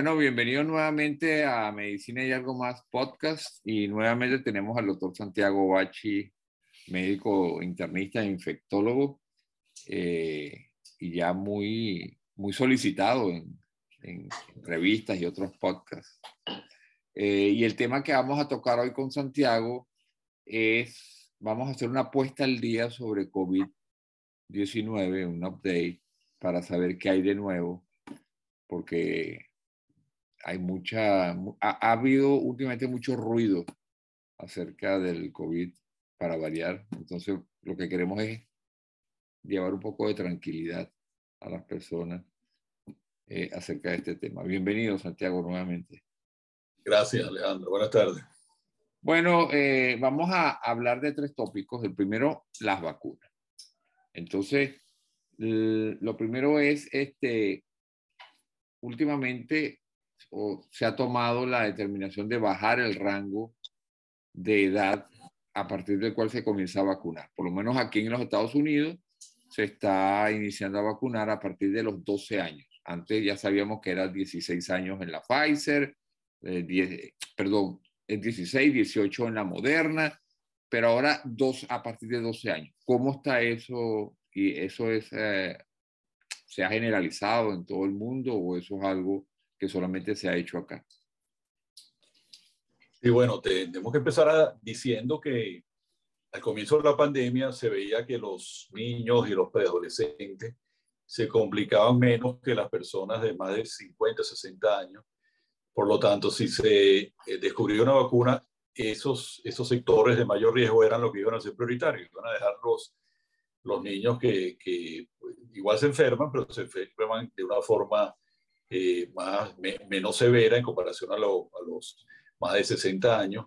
Bueno, bienvenido nuevamente a Medicina y algo más podcast y nuevamente tenemos al doctor Santiago Bachi, médico internista e infectólogo eh, y ya muy, muy solicitado en, revistas y otros podcasts. Eh, y el tema que vamos a tocar hoy con Santiago es, vamos a hacer una apuesta al día sobre COVID-19, un update para saber qué hay de nuevo, porque hay mucha, ha, habido últimamente mucho ruido acerca del COVID para variar. Entonces, lo que queremos es llevar un poco de tranquilidad a las personas eh, acerca de este tema. Bienvenido, Santiago, nuevamente. Gracias, Alejandro. Buenas tardes. Bueno, eh, vamos a hablar de tres tópicos. El primero, las vacunas. Entonces, lo primero es, este, últimamente o se ha tomado la determinación de bajar el rango de edad a partir del cual se comienza a vacunar. Por lo menos aquí en los Estados Unidos se está iniciando a vacunar a partir de los 12 años. Antes ya sabíamos que eran 16 años en la Pfizer, 10, eh, perdón, 16, 18 en la Moderna, pero ahora dos, a partir de 12 años. ¿Cómo está eso? ¿Y eso es, eh, se ha generalizado en todo el mundo o eso es algo que solamente se ha hecho acá. Y bueno, tenemos que empezar diciendo que al comienzo de la pandemia se veía que los niños y los preadolescentes se complicaban menos que las personas de más de 50, 60 años. Por lo tanto, si se eh, descubrió una vacuna, esos, esos sectores de mayor riesgo eran los que iban a ser prioritarios. Iban a dejar los, niños que, que pues, igual se enferman, pero se enferman de una forma eh, más, menos severa en comparación a, los más de 60 años.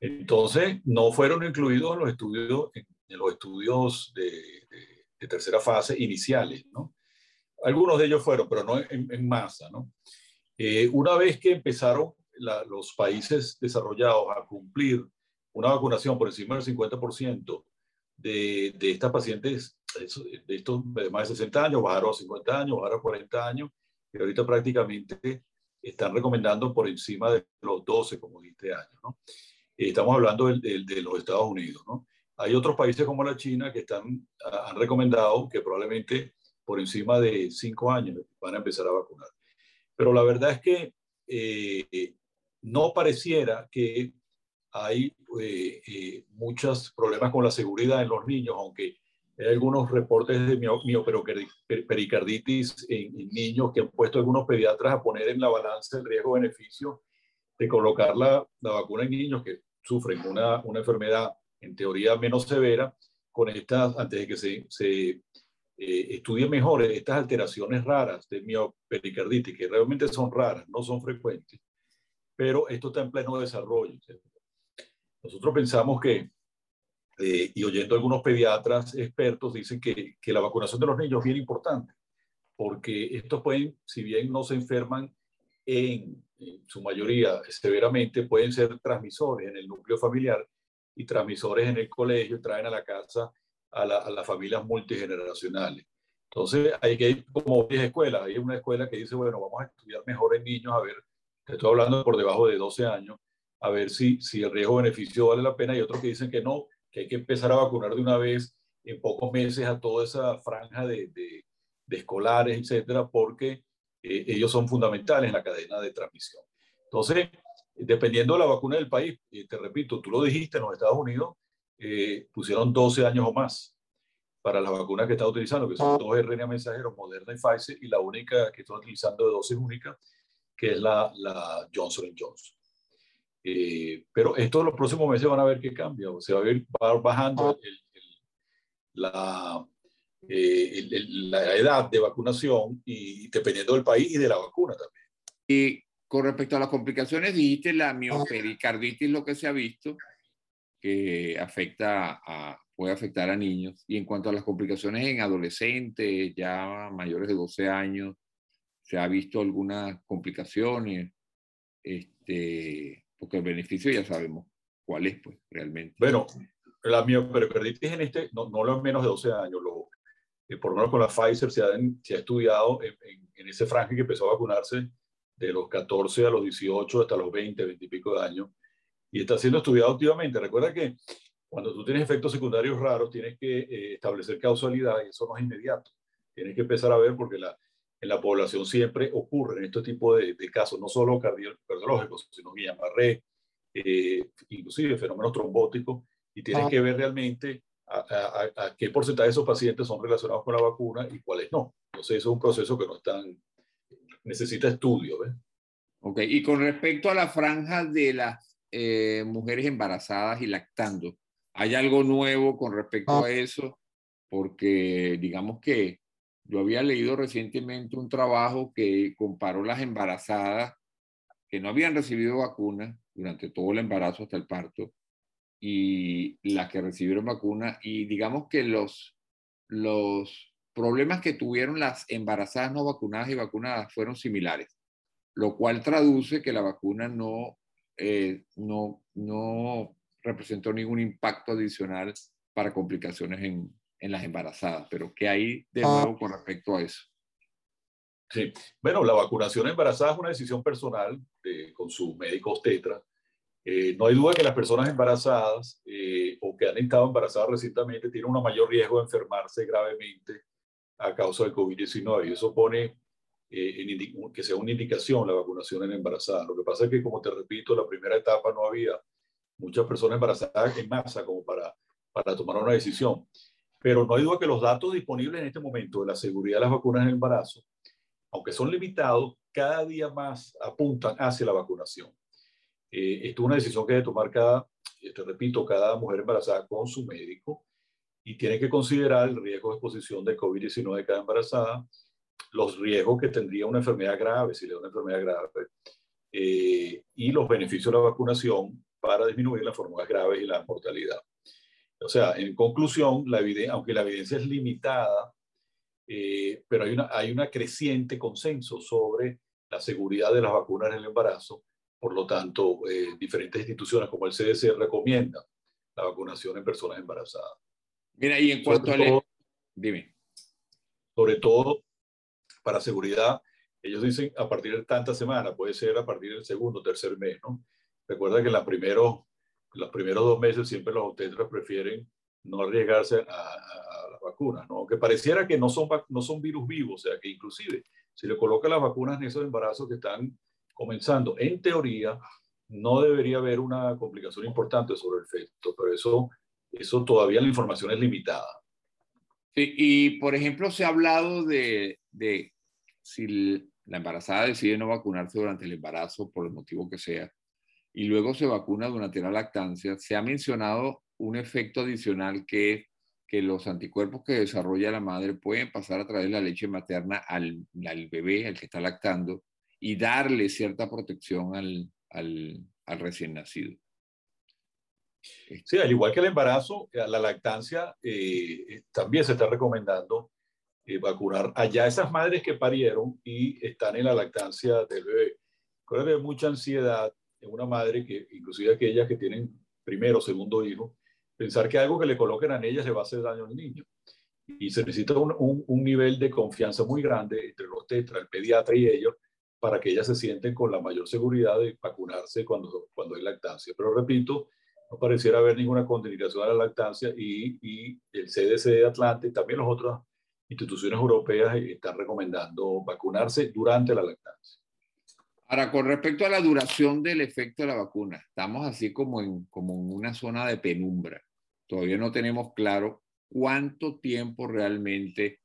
Entonces, no fueron incluidos en los estudios, en, los estudios de, tercera fase iniciales, ¿no? Algunos de ellos fueron, pero no en, masa, ¿no? Eh, una vez que empezaron los países desarrollados a cumplir una vacunación por encima del 50% de, de estas pacientes, de estos de más de 60 años, bajaron a 50 años, bajaron a 40 años, que ahorita prácticamente están recomendando por encima de los 12, como dijiste, años. ¿no? Eh, estamos hablando de, de, los Estados Unidos. Hay otros países como la China que están, han recomendado que probablemente por encima de 5 años van a empezar a vacunar. Pero la verdad es que eh, no pareciera que hay eh, muchos problemas con la seguridad en los niños, aunque hay algunos reportes de miopericarditis en, en, niños que han puesto algunos pediatras a poner en la balanza el riesgo-beneficio de colocar la, la, vacuna en niños que sufren una, una, enfermedad en teoría menos severa con estas, antes de que se, se eh, estudien mejor estas alteraciones raras de miopericarditis, que realmente son raras, no son frecuentes, pero esto está en pleno desarrollo. Nosotros pensamos que eh, y oyendo algunos pediatras expertos, dicen que, que, la vacunación de los niños es bien importante, porque estos pueden, si bien no se enferman en, su mayoría severamente, pueden ser transmisores en el núcleo familiar y transmisores en el colegio, traen a la casa a, a las familias multigeneracionales. Entonces, hay que ir como 10 escuelas. Hay una escuela que dice, bueno, vamos a estudiar mejor en niños, a ver, te estoy hablando por debajo de 12 años, a ver si, si el riesgo-beneficio vale la pena. Y otros que dicen que no, que hay que empezar a vacunar de una vez en pocos meses a toda esa franja de, de, escolares, etcétera, porque eh, ellos son fundamentales en la cadena de transmisión. Entonces, dependiendo de la vacuna del país, te repito, tú lo dijiste, en los Estados Unidos eh, pusieron 12 años o más para las vacunas que están utilizando, que son dos RNA mensajeros, Moderna y Pfizer, y la única que están utilizando de dosis única, que es la, la Johnson Johnson. Eh, pero esto los próximos meses van a ver qué cambia, o se va a ir bajando la, eh, la edad de vacunación y dependiendo del país y de la vacuna también. Y con respecto a las complicaciones, dijiste la miopericarditis, lo que se ha visto, que afecta a, puede afectar a niños. Y en cuanto a las complicaciones en adolescentes, ya mayores de 12 años, se ha visto algunas complicaciones. Este, porque el beneficio ya sabemos cuál es, pues, realmente. Bueno, la miopericarditis en este, no, no lo menos de 12 años, lo, eh, por lo menos con la Pfizer se ha, se ha estudiado en, en, ese franje que empezó a vacunarse de los 14 a los 18 hasta los 20, 20 y pico de años, y está siendo estudiado activamente. Recuerda que cuando tú tienes efectos secundarios raros, tienes que eh, establecer causalidad y eso no es inmediato. Tienes que empezar a ver porque la, en la población siempre ocurren este tipo de, casos, no solo cardiológicos, sino Guillain-Barré, eh, inclusive fenómenos trombóticos, y tienes ah. que ver realmente a, qué porcentaje de esos pacientes son relacionados con la vacuna y cuáles no. Entonces, eso es un proceso que no están, necesita estudio. ¿ves? Ok, y con respecto a la franja de las eh, mujeres embarazadas y lactando, ¿hay algo nuevo con respecto ah. a eso? Porque digamos que yo había leído recientemente un trabajo que comparó las embarazadas que no habían recibido vacuna durante todo el embarazo hasta el parto y las que recibieron vacuna. Y digamos que los, los problemas que tuvieron las embarazadas no vacunadas y vacunadas fueron similares, lo cual traduce que la vacuna no, eh, no, no representó ningún impacto adicional para complicaciones en, en las embarazadas, pero ¿qué hay de ah. nuevo con respecto a eso? Sí, bueno, la vacunación embarazada es una decisión personal con su médico obstetra. Eh, no hay duda que las personas embarazadas eh, o que han estado embarazadas recientemente tienen un mayor riesgo de enfermarse gravemente a causa del COVID-19 y eso pone eh, que sea una indicación la vacunación en embarazadas. Lo que pasa es que, como te repito, la primera etapa no había muchas personas embarazadas en masa como para, para tomar una decisión. Pero no hay duda que los datos disponibles en este momento de la seguridad de las vacunas en el embarazo, aunque son limitados, cada día más apuntan hacia la vacunación. Eh, esto es una decisión que debe tomar cada, te repito, cada mujer embarazada con su médico y tiene que considerar el riesgo de exposición de COVID-19 de cada embarazada, los riesgos que tendría una enfermedad grave, si le da una enfermedad grave, eh, y los beneficios de la vacunación para disminuir las formas graves y la mortalidad. O sea, en conclusión, la aunque la evidencia es limitada, eh, pero hay una, hay una creciente consenso sobre la seguridad de las vacunas en el embarazo. Por lo tanto, eh, diferentes instituciones como el CDC recomiendan la vacunación en personas embarazadas. Mira, y en cuanto a... Dime. Sobre todo, para seguridad, ellos dicen a partir de tanta semana, puede ser a partir del segundo tercer mes, ¿no? Recuerda que la primero, los primeros dos meses siempre los obstetras prefieren no arriesgarse a, a, las vacunas, ¿no? Que pareciera que no son, no son virus vivos, o sea, que inclusive si le coloca las vacunas en esos embarazos que están comenzando, en teoría, no debería haber una complicación importante sobre el feto, pero eso, eso todavía la información es limitada. Sí, y por ejemplo, se ha hablado de, de si la embarazada decide no vacunarse durante el embarazo, por el motivo que sea, y luego se vacuna durante la lactancia, se ha mencionado un efecto adicional que es que los anticuerpos que desarrolla la madre pueden pasar a través de la leche materna al, al bebé, al que está lactando, y darle cierta protección al, al, al recién nacido. Sí, al igual que el embarazo, la lactancia eh, también se está recomendando eh, vacunar allá esas madres que parieron y están en la lactancia del bebé. Creo que hay mucha ansiedad en una madre que, inclusive aquellas que tienen primero o segundo hijo, pensar que algo que le coloquen a ellas le va a hacer daño al niño. Y se necesita un, un, nivel de confianza muy grande entre los tetras, el pediatra y ellos, para que ellas se sienten con la mayor seguridad de vacunarse cuando, cuando hay lactancia. Pero repito, no pareciera haber ninguna contraindicación a la lactancia y, y el CDC de Atlanta y también las otras instituciones europeas están recomendando vacunarse durante la lactancia. Ahora, con respecto a la duración del efecto de la vacuna, estamos así como en, como en una zona de penumbra. Todavía no tenemos claro cuánto tiempo realmente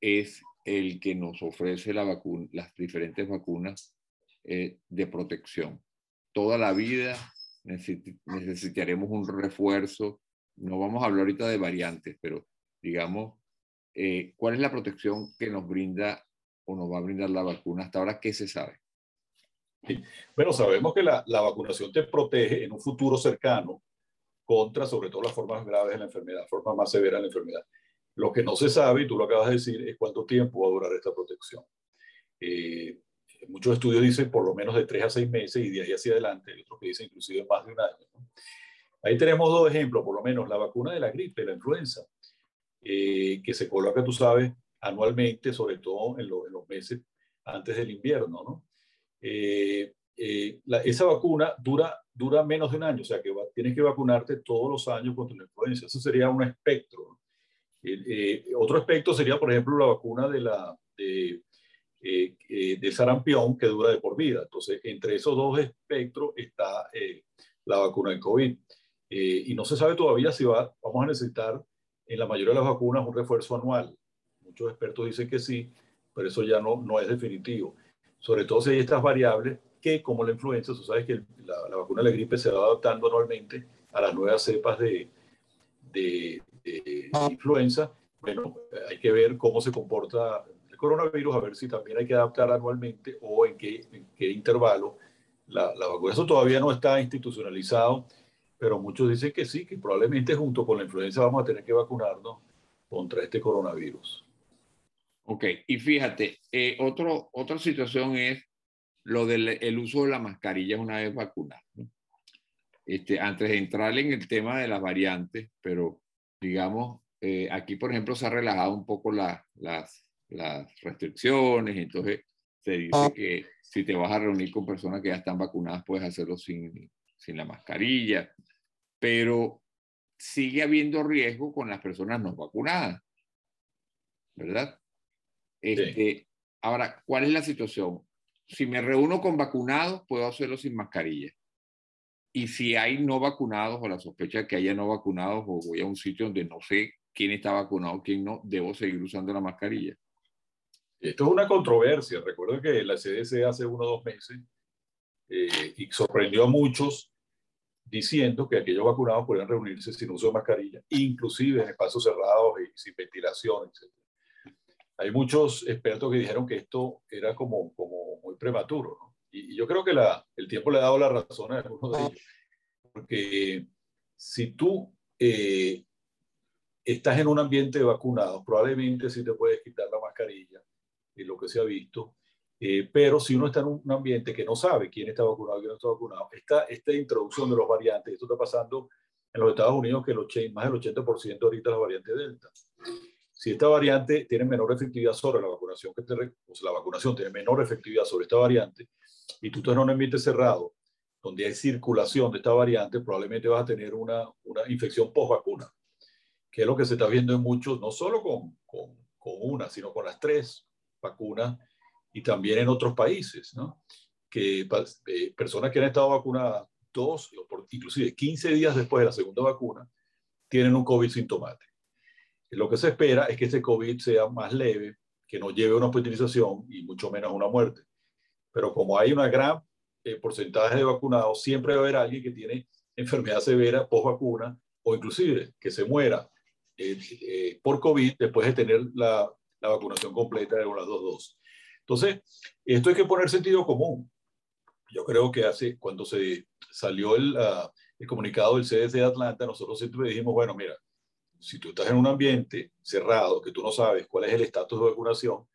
es el que nos ofrece la vacuna, las diferentes vacunas eh, de protección. Toda la vida necesitaremos un refuerzo. No vamos a hablar ahorita de variantes, pero digamos, eh, ¿cuál es la protección que nos brinda o nos va a brindar la vacuna? Hasta ahora, ¿qué se sabe? Bueno, sabemos que la, la, vacunación te protege en un futuro cercano contra, sobre todo, las formas graves de la enfermedad, formas más severas de la enfermedad. Lo que no se sabe, y tú lo acabas de decir, es cuánto tiempo va a durar esta protección. Eh, muchos estudios dicen por lo menos de tres a seis meses y de ahí hacia adelante, hay otros que dicen inclusive más de un año. Ahí tenemos dos ejemplos, por lo menos la vacuna de la gripe, la influenza, eh, que se coloca, tú sabes, anualmente, sobre todo en, en, los meses antes del invierno, ¿no? Eh, eh, esa vacuna dura, dura menos de un año, o sea que tienes que vacunarte todos los años contra la influenza. Eso sería un espectro. otro espectro sería, por ejemplo, la vacuna de, la, de, de sarampión que dura de por vida. Entonces, entre esos dos espectros está la vacuna del COVID. y no se sabe todavía si va, vamos a necesitar en la mayoría de las vacunas un refuerzo anual. Muchos expertos dicen que sí, pero eso ya no, no es definitivo. Sobre todo si hay estas variables que, como la influenza, tú sabes que la, vacuna de la gripe se va adaptando anualmente a las nuevas cepas de, de, influenza. Bueno, hay que ver cómo se comporta el coronavirus, a ver si también hay que adaptar anualmente o en qué, en qué intervalo la, la vacuna. Eso todavía no está institucionalizado pero muchos dicen que sí, que probablemente junto con la influenza vamos a tener que vacunarnos contra este coronavirus. Ok, y fíjate, eh, otro, otra situación es lo del el uso de la mascarilla una vez vacunado. Este, antes de entrar en el tema de las variantes, pero digamos, eh, aquí por ejemplo se ha relajado un poco las, las restricciones, entonces se dice ah. que si te vas a reunir con personas que ya están vacunadas, puedes hacerlo sin, sin la mascarilla, pero sigue habiendo riesgo con las personas no vacunadas, ¿verdad? Este, Ahora, ¿cuál es la situación? Si me reúno con vacunados, puedo hacerlo sin mascarilla. Y si hay no vacunados o la sospecha de que haya no vacunados o voy a un sitio donde no sé quién está vacunado, quién no, debo seguir usando la mascarilla. Esto es una controversia. Recuerdo que la CDC hace uno o dos meses eh, y sorprendió a muchos diciendo que aquellos vacunados podían reunirse sin uso de mascarilla, inclusive en espacios cerrados y sin ventilación, etc. Hay muchos expertos que dijeron que esto era como, como muy prematuro, ¿no? y, yo creo que la, el tiempo le ha dado la razón a algunos de ellos, porque si tú eh, estás en un ambiente de vacunados, probablemente sí te puedes quitar la mascarilla, y lo que se ha visto, eh, pero si uno está en un ambiente que no sabe quién está vacunado y quién no está vacunado, esta, esta introducción de los variantes, esto está pasando en los Estados Unidos que el más del 80% ahorita la variante Delta. Si esta variante tiene menor efectividad sobre la vacunación, la vacunación tiene menor efectividad sobre esta variante, y tú estás en un ambiente cerrado, donde hay circulación de esta variante, probablemente vas a tener una, una infección post-vacuna, que es lo que se está viendo en muchos, no solo con, con, con una, sino con las tres vacunas y también en otros países, ¿no? Que eh, personas que han estado vacunadas dos, inclusive 15 días después de la segunda vacuna, tienen un COVID sintomático. Lo que se espera es que ese COVID sea más leve, que no lleve a una hospitalización y mucho menos a una muerte. Pero como hay una gran eh, porcentaje de vacunados, siempre va a haber alguien que tiene enfermedad severa post vacuna o inclusive que se muera eh, por COVID después de tener la, la vacunación completa de las dos dosis. Entonces, esto hay que poner sentido común. Yo creo que hace, cuando se salió el, ah, el comunicado del CDC de Atlanta, nosotros siempre dijimos, bueno, mira, si tú estás en un ambiente cerrado, que tú no sabes cuál es el estatus de vacunación,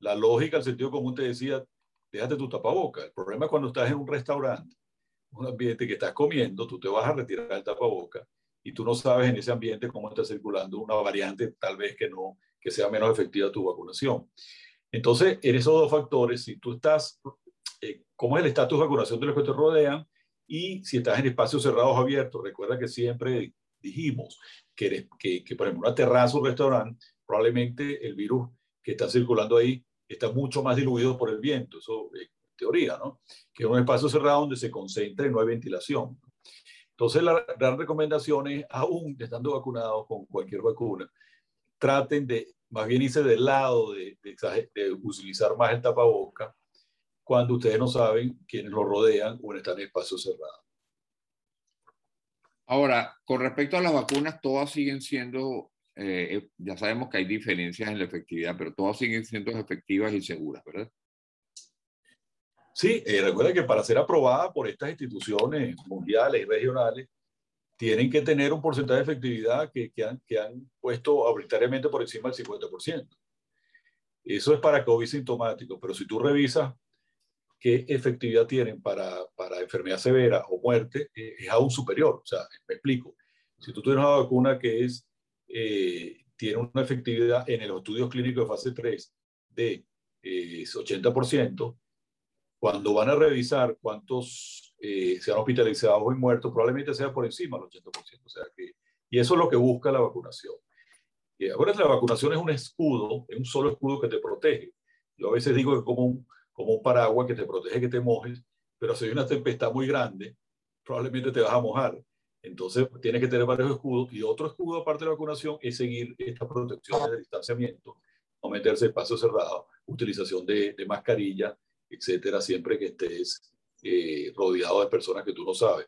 la lógica, el sentido común te decía, déjate tu tapaboca. El problema es cuando estás en un restaurante, un ambiente que estás comiendo, tú te vas a retirar el tapaboca y tú no sabes en ese ambiente cómo está circulando una variante tal vez que no, que sea menos efectiva tu vacunación. Entonces, en esos dos factores, si tú estás, eh, cómo es el estatus de vacunación de los que te rodean y si estás en espacios cerrados o abiertos, recuerda que siempre dijimos que, que, que, por ejemplo, una terraza o un restaurante, probablemente el virus que está circulando ahí está mucho más diluido por el viento, eso es teoría, ¿no? Que es un espacio cerrado donde se concentra y no hay ventilación. Entonces, la gran recomendación es, aún estando vacunados con cualquier vacuna, traten de más bien irse del lado de, de, utilizar más el tapaboca cuando ustedes no saben quiénes lo rodean o están en espacios cerrados. Ahora, con respecto a las vacunas, todas siguen siendo, eh, eh, ya sabemos que hay diferencias en la efectividad, pero todas siguen siendo efectivas y seguras, ¿verdad? Sí, eh, recuerden que para ser aprobada por estas instituciones mundiales y regionales, tienen que tener un porcentaje de efectividad que, que, han, que han puesto arbitrariamente por encima del 50%. Eso es para COVID sintomático, pero si tú revisas qué efectividad tienen para, para enfermedad severa o muerte, eh, es aún superior. O sea, me explico. Si tú tienes una vacuna que es, eh, tiene una efectividad en los estudios clínicos de fase 3 de 80%, cuando van a revisar cuántos eh, se han hospitalizado y muertos, probablemente sea por encima del 80%. O sea que, y eso es lo que busca la vacunación. Y ahora la vacunación es un escudo, es un solo escudo que te protege. Yo a veces digo que como un, como un paraguas que te protege que te mojes, pero si hay una tempestad muy grande, probablemente te vas a mojar. Entonces, tienes que tener varios escudos. Y otro escudo, aparte de la vacunación, es seguir estas protecciones de distanciamiento, no meterse en espacios cerrados, utilización de, de mascarilla, etcétera, siempre que estés eh, rodeado de personas que tú no sabes.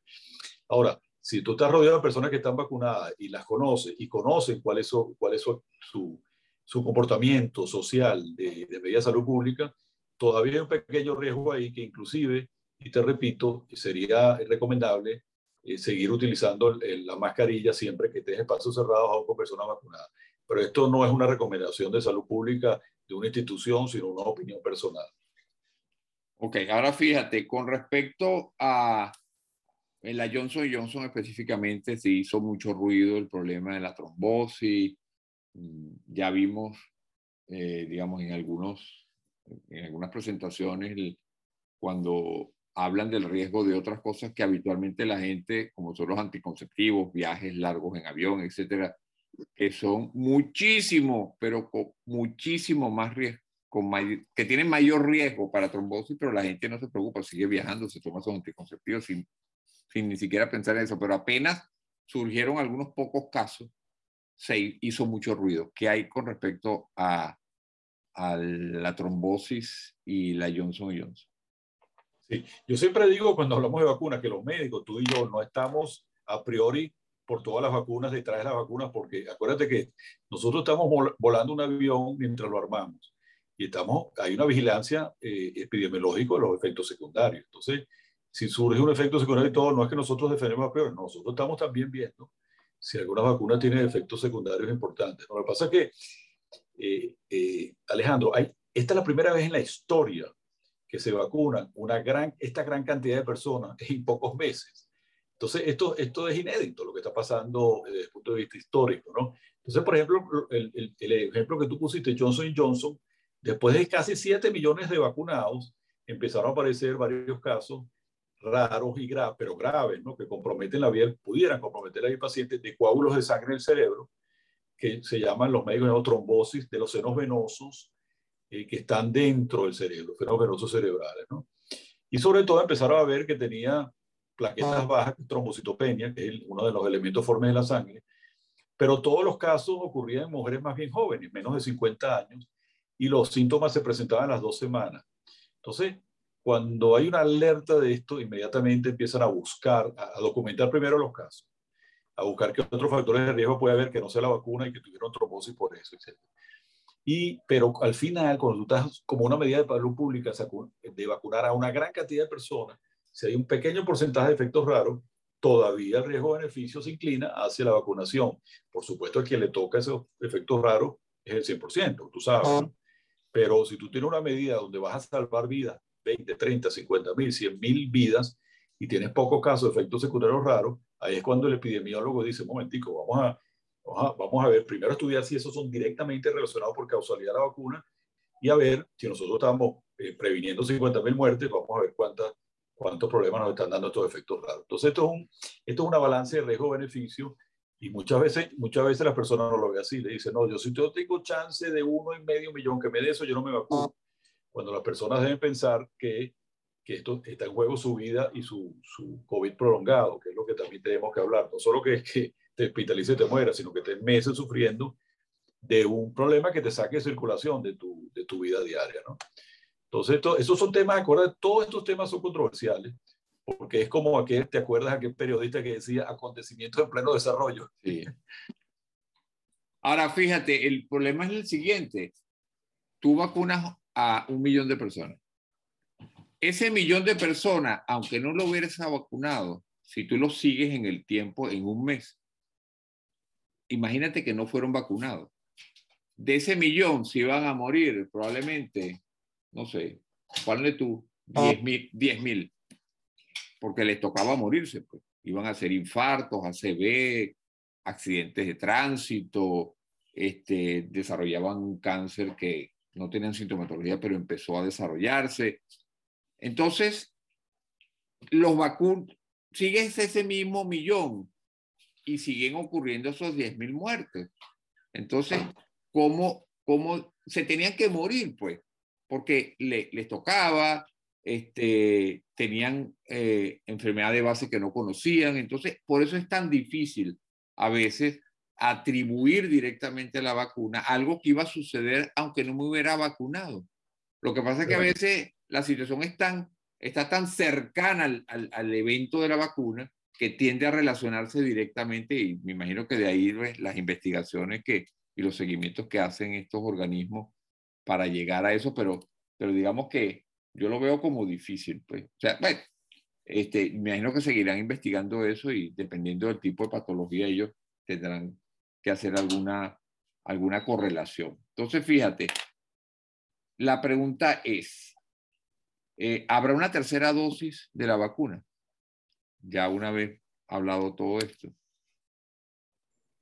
Ahora, si tú estás rodeado de personas que están vacunadas y las conoces y conocen cuál es su, cuál es su, su, comportamiento social de, de salud pública, todavía hay un pequeño riesgo ahí que inclusive, y te repito, sería recomendable eh, seguir utilizando la mascarilla siempre que estés en espacios cerrados o con personas vacunadas. Pero esto no es una recomendación de salud pública de una institución, sino una opinión personal. Ok, ahora fíjate, con respecto a en la Johnson Johnson específicamente se hizo mucho ruido el problema de la trombosis. Mm, ya vimos, eh, digamos, en, algunos, en algunas presentaciones cuando hablan del riesgo de otras cosas que habitualmente la gente, como son los anticonceptivos, viajes largos en avión, etcétera, que son muchísimo, pero con muchísimo más riesgo, que tienen mayor riesgo para trombosis, pero la gente no se preocupa, sigue viajando, se toma sus anticonceptivos sin, sin ni siquiera pensar en eso, pero apenas surgieron algunos pocos casos, se hizo mucho ruido. ¿Qué hay con respecto a, a la trombosis y la Johnson Johnson? Sí, yo siempre digo cuando hablamos de vacunas que los médicos, tú y yo, no estamos a priori por todas las vacunas detrás de las vacunas, porque acuérdate que nosotros estamos volando un avión mientras lo armamos y estamos, hay una vigilancia eh, epidemiológica de los efectos secundarios. Entonces, si surge un efecto secundario y todo, no es que nosotros defendemos a peor, nosotros estamos también viendo si alguna vacuna tiene efectos secundarios importantes. Lo que pasa es que, eh, eh, Alejandro, esta es la primera vez en la historia que se vacunan una gran, esta gran cantidad de personas en pocos meses. Entonces, esto, esto es inédito, lo que está pasando desde el punto de vista histórico, ¿no? Entonces, por ejemplo, el, ejemplo que tú pusiste, Johnson Johnson, Después de casi 7 millones de vacunados, empezaron a aparecer varios casos raros y graves, pero graves, ¿no? que comprometen la vida, pudieran comprometer a los pacientes de coágulos de sangre en el cerebro, que se llaman los médicos de trombosis de los senos venosos eh, que están dentro del cerebro, senos venosos cerebrales. ¿no? Y sobre todo empezaron a ver que tenía plaquetas bajas, trombocitopenia, que es uno de los elementos formes de la sangre, pero todos los casos ocurrían en mujeres más bien jóvenes, menos de 50 años, y los síntomas se presentaban a las dos semanas. Entonces, cuando hay una alerta de esto, inmediatamente empiezan a buscar, a, documentar primero los casos, a buscar qué otros factores de riesgo puede haber que no sea la vacuna y que tuvieron trombosis por eso, etc. Y, pero al final, cuando tú estás como una medida de salud pública de vacunar a una gran cantidad de personas, si hay un pequeño porcentaje de efectos raros, todavía el riesgo-beneficio se inclina hacia la vacunación. Por supuesto, a quien le toca esos efectos raros es el 100%, tú sabes. ¿no? Pero si tú tienes una medida donde vas a salvar vidas, 20, 30, 50 mil, 100 mil vidas, y tienes pocos casos de efectos secundarios raros, ahí es cuando el epidemiólogo dice, un momentico, vamos a, vamos a, ver, primero estudiar si esos son directamente relacionados por causalidad a la vacuna, y a ver si nosotros estamos eh, previniendo 50 mil muertes, vamos a ver cuántas, cuántos problemas nos están dando estos efectos raros. Entonces, esto es, un, esto es una balance de riesgo-beneficio y muchas veces, muchas veces las personas no lo ven así. Le dicen, no, yo si yo tengo chance de uno y medio millón que me dé eso, yo no me vacuno. Cuando las personas deben pensar que, que esto está en juego su vida y su, su, COVID prolongado, que es lo que también tenemos que hablar. No solo que, que te hospitalice y te mueras, sino que estés meses sufriendo de un problema que te saque de circulación de tu, de tu vida diaria, ¿no? Entonces, esto, estos son temas, acuérdate, todos estos temas son controversiales, porque es como aquel, ¿te acuerdas aquel periodista que decía acontecimientos en pleno desarrollo? Sí. Ahora, fíjate, el problema es el siguiente. Tú vacunas a un millón de personas. Ese millón de personas, aunque no lo hubieras vacunado, si tú lo sigues en el tiempo, en un mes, imagínate que no fueron vacunados. De ese millón, si van a morir, probablemente, no sé, ponle tú, 10 mil. 10 mil porque les tocaba morirse. Pues. Iban a hacer infartos, ACV, accidentes de tránsito, este, desarrollaban un cáncer que no tenían sintomatología, pero empezó a desarrollarse. Entonces, los vacunos, sigue ese mismo millón y siguen ocurriendo esos 10 mil muertes. Entonces, ¿cómo, ¿cómo se tenían que morir? Pues, porque le, les tocaba, este, tenían eh, enfermedad de base que no conocían. Entonces, por eso es tan difícil a veces atribuir directamente a la vacuna algo que iba a suceder aunque no me hubiera vacunado. Lo que pasa es que a veces la situación es está tan cercana al, al, al evento de la vacuna que tiende a relacionarse directamente y me imagino que de ahí pues, las investigaciones que, y los seguimientos que hacen estos organismos para llegar a eso, pero, pero digamos que yo lo veo como difícil. Pues. O sea, bueno, este, me imagino que seguirán investigando eso y dependiendo del tipo de patología ellos tendrán que hacer alguna, alguna correlación. Entonces, fíjate, la pregunta es, eh, ¿habrá una tercera dosis de la vacuna? Ya una vez hablado todo esto.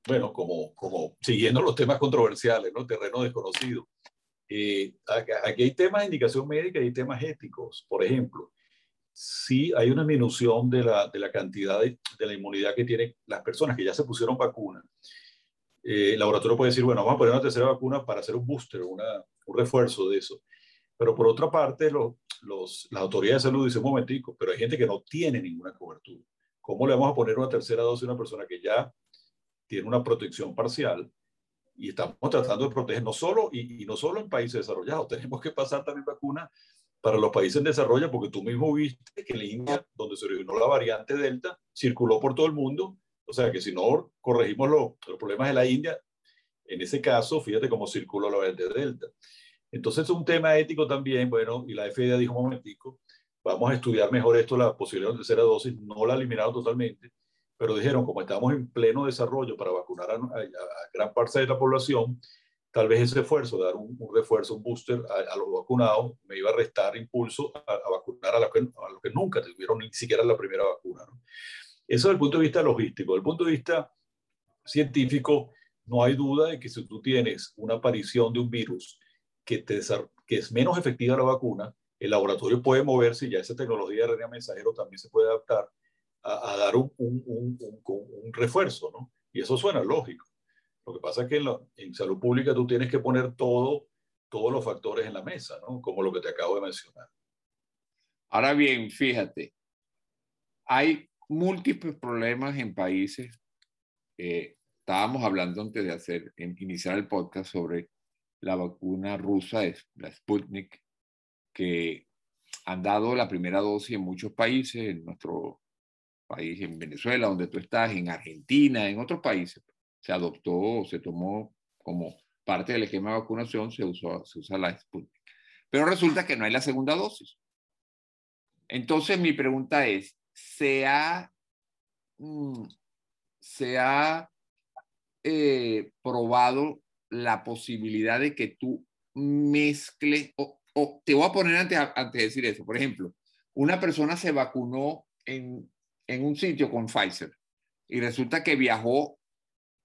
Bueno, como, como siguiendo los temas controversiales, ¿no? Terreno desconocido. Eh, aquí hay temas de indicación médica y temas éticos. Por ejemplo, si hay una disminución de la, de la cantidad de, de, la inmunidad que tienen las personas que ya se pusieron vacuna. Eh, el laboratorio puede decir, bueno, vamos a poner una tercera vacuna para hacer un booster, una, un refuerzo de eso. Pero por otra parte, los, los, las autoridades de salud dicen, un momentico, pero hay gente que no tiene ninguna cobertura. ¿Cómo le vamos a poner una tercera dosis a una persona que ya tiene una protección parcial y estamos tratando de proteger no solo, y, no solo en países desarrollados, tenemos que pasar también vacuna para los países en desarrollo, porque tú mismo viste que la India, donde se originó la variante Delta, circuló por todo el mundo. O sea que si no corregimos lo, los problemas de la India, en ese caso, fíjate cómo circuló la variante Delta. Entonces es un tema ético también, bueno, y la FDA dijo un momentico, vamos a estudiar mejor esto, la posibilidad de tercera dosis, no la eliminaron totalmente, pero dijeron, como estamos en pleno desarrollo para vacunar a, a, a gran parte de la población, tal vez ese esfuerzo de dar un, un refuerzo, un booster a, a, los vacunados, me iba a restar impulso a, vacunar a los, que, a los que nunca tuvieron ni siquiera la primera vacuna. ¿no? Eso desde el punto de vista logístico. Desde el punto de vista científico, no hay duda de que si tú tienes una aparición de un virus que, te, que es menos efectiva la vacuna, el laboratorio puede moverse y ya esa tecnología de RNA mensajero también se puede adaptar a, a dar un, un, un, un, refuerzo, ¿no? Y eso suena lógico. Lo que pasa es que en, la, en, salud pública tú tienes que poner todo, todos los factores en la mesa, ¿no? Como lo que te acabo de mencionar. Ahora bien, fíjate, hay múltiples problemas en países. Eh, estábamos hablando antes de hacer, iniciar el podcast sobre la vacuna rusa, la Sputnik, que han dado la primera dosis en muchos países, en nuestro país, en Venezuela, donde tú estás, en Argentina, en otros países. Se adoptó, se tomó como parte del esquema de vacunación, se, usó, se usa la Sputnik. Pero resulta que no hay la segunda dosis. Entonces mi pregunta es, ¿se ha, mm, se ha eh, probado la posibilidad de que tú mezcles, o, te voy a poner antes, antes de decir eso, por ejemplo, una persona se vacunó en, en un sitio con Pfizer y resulta que viajó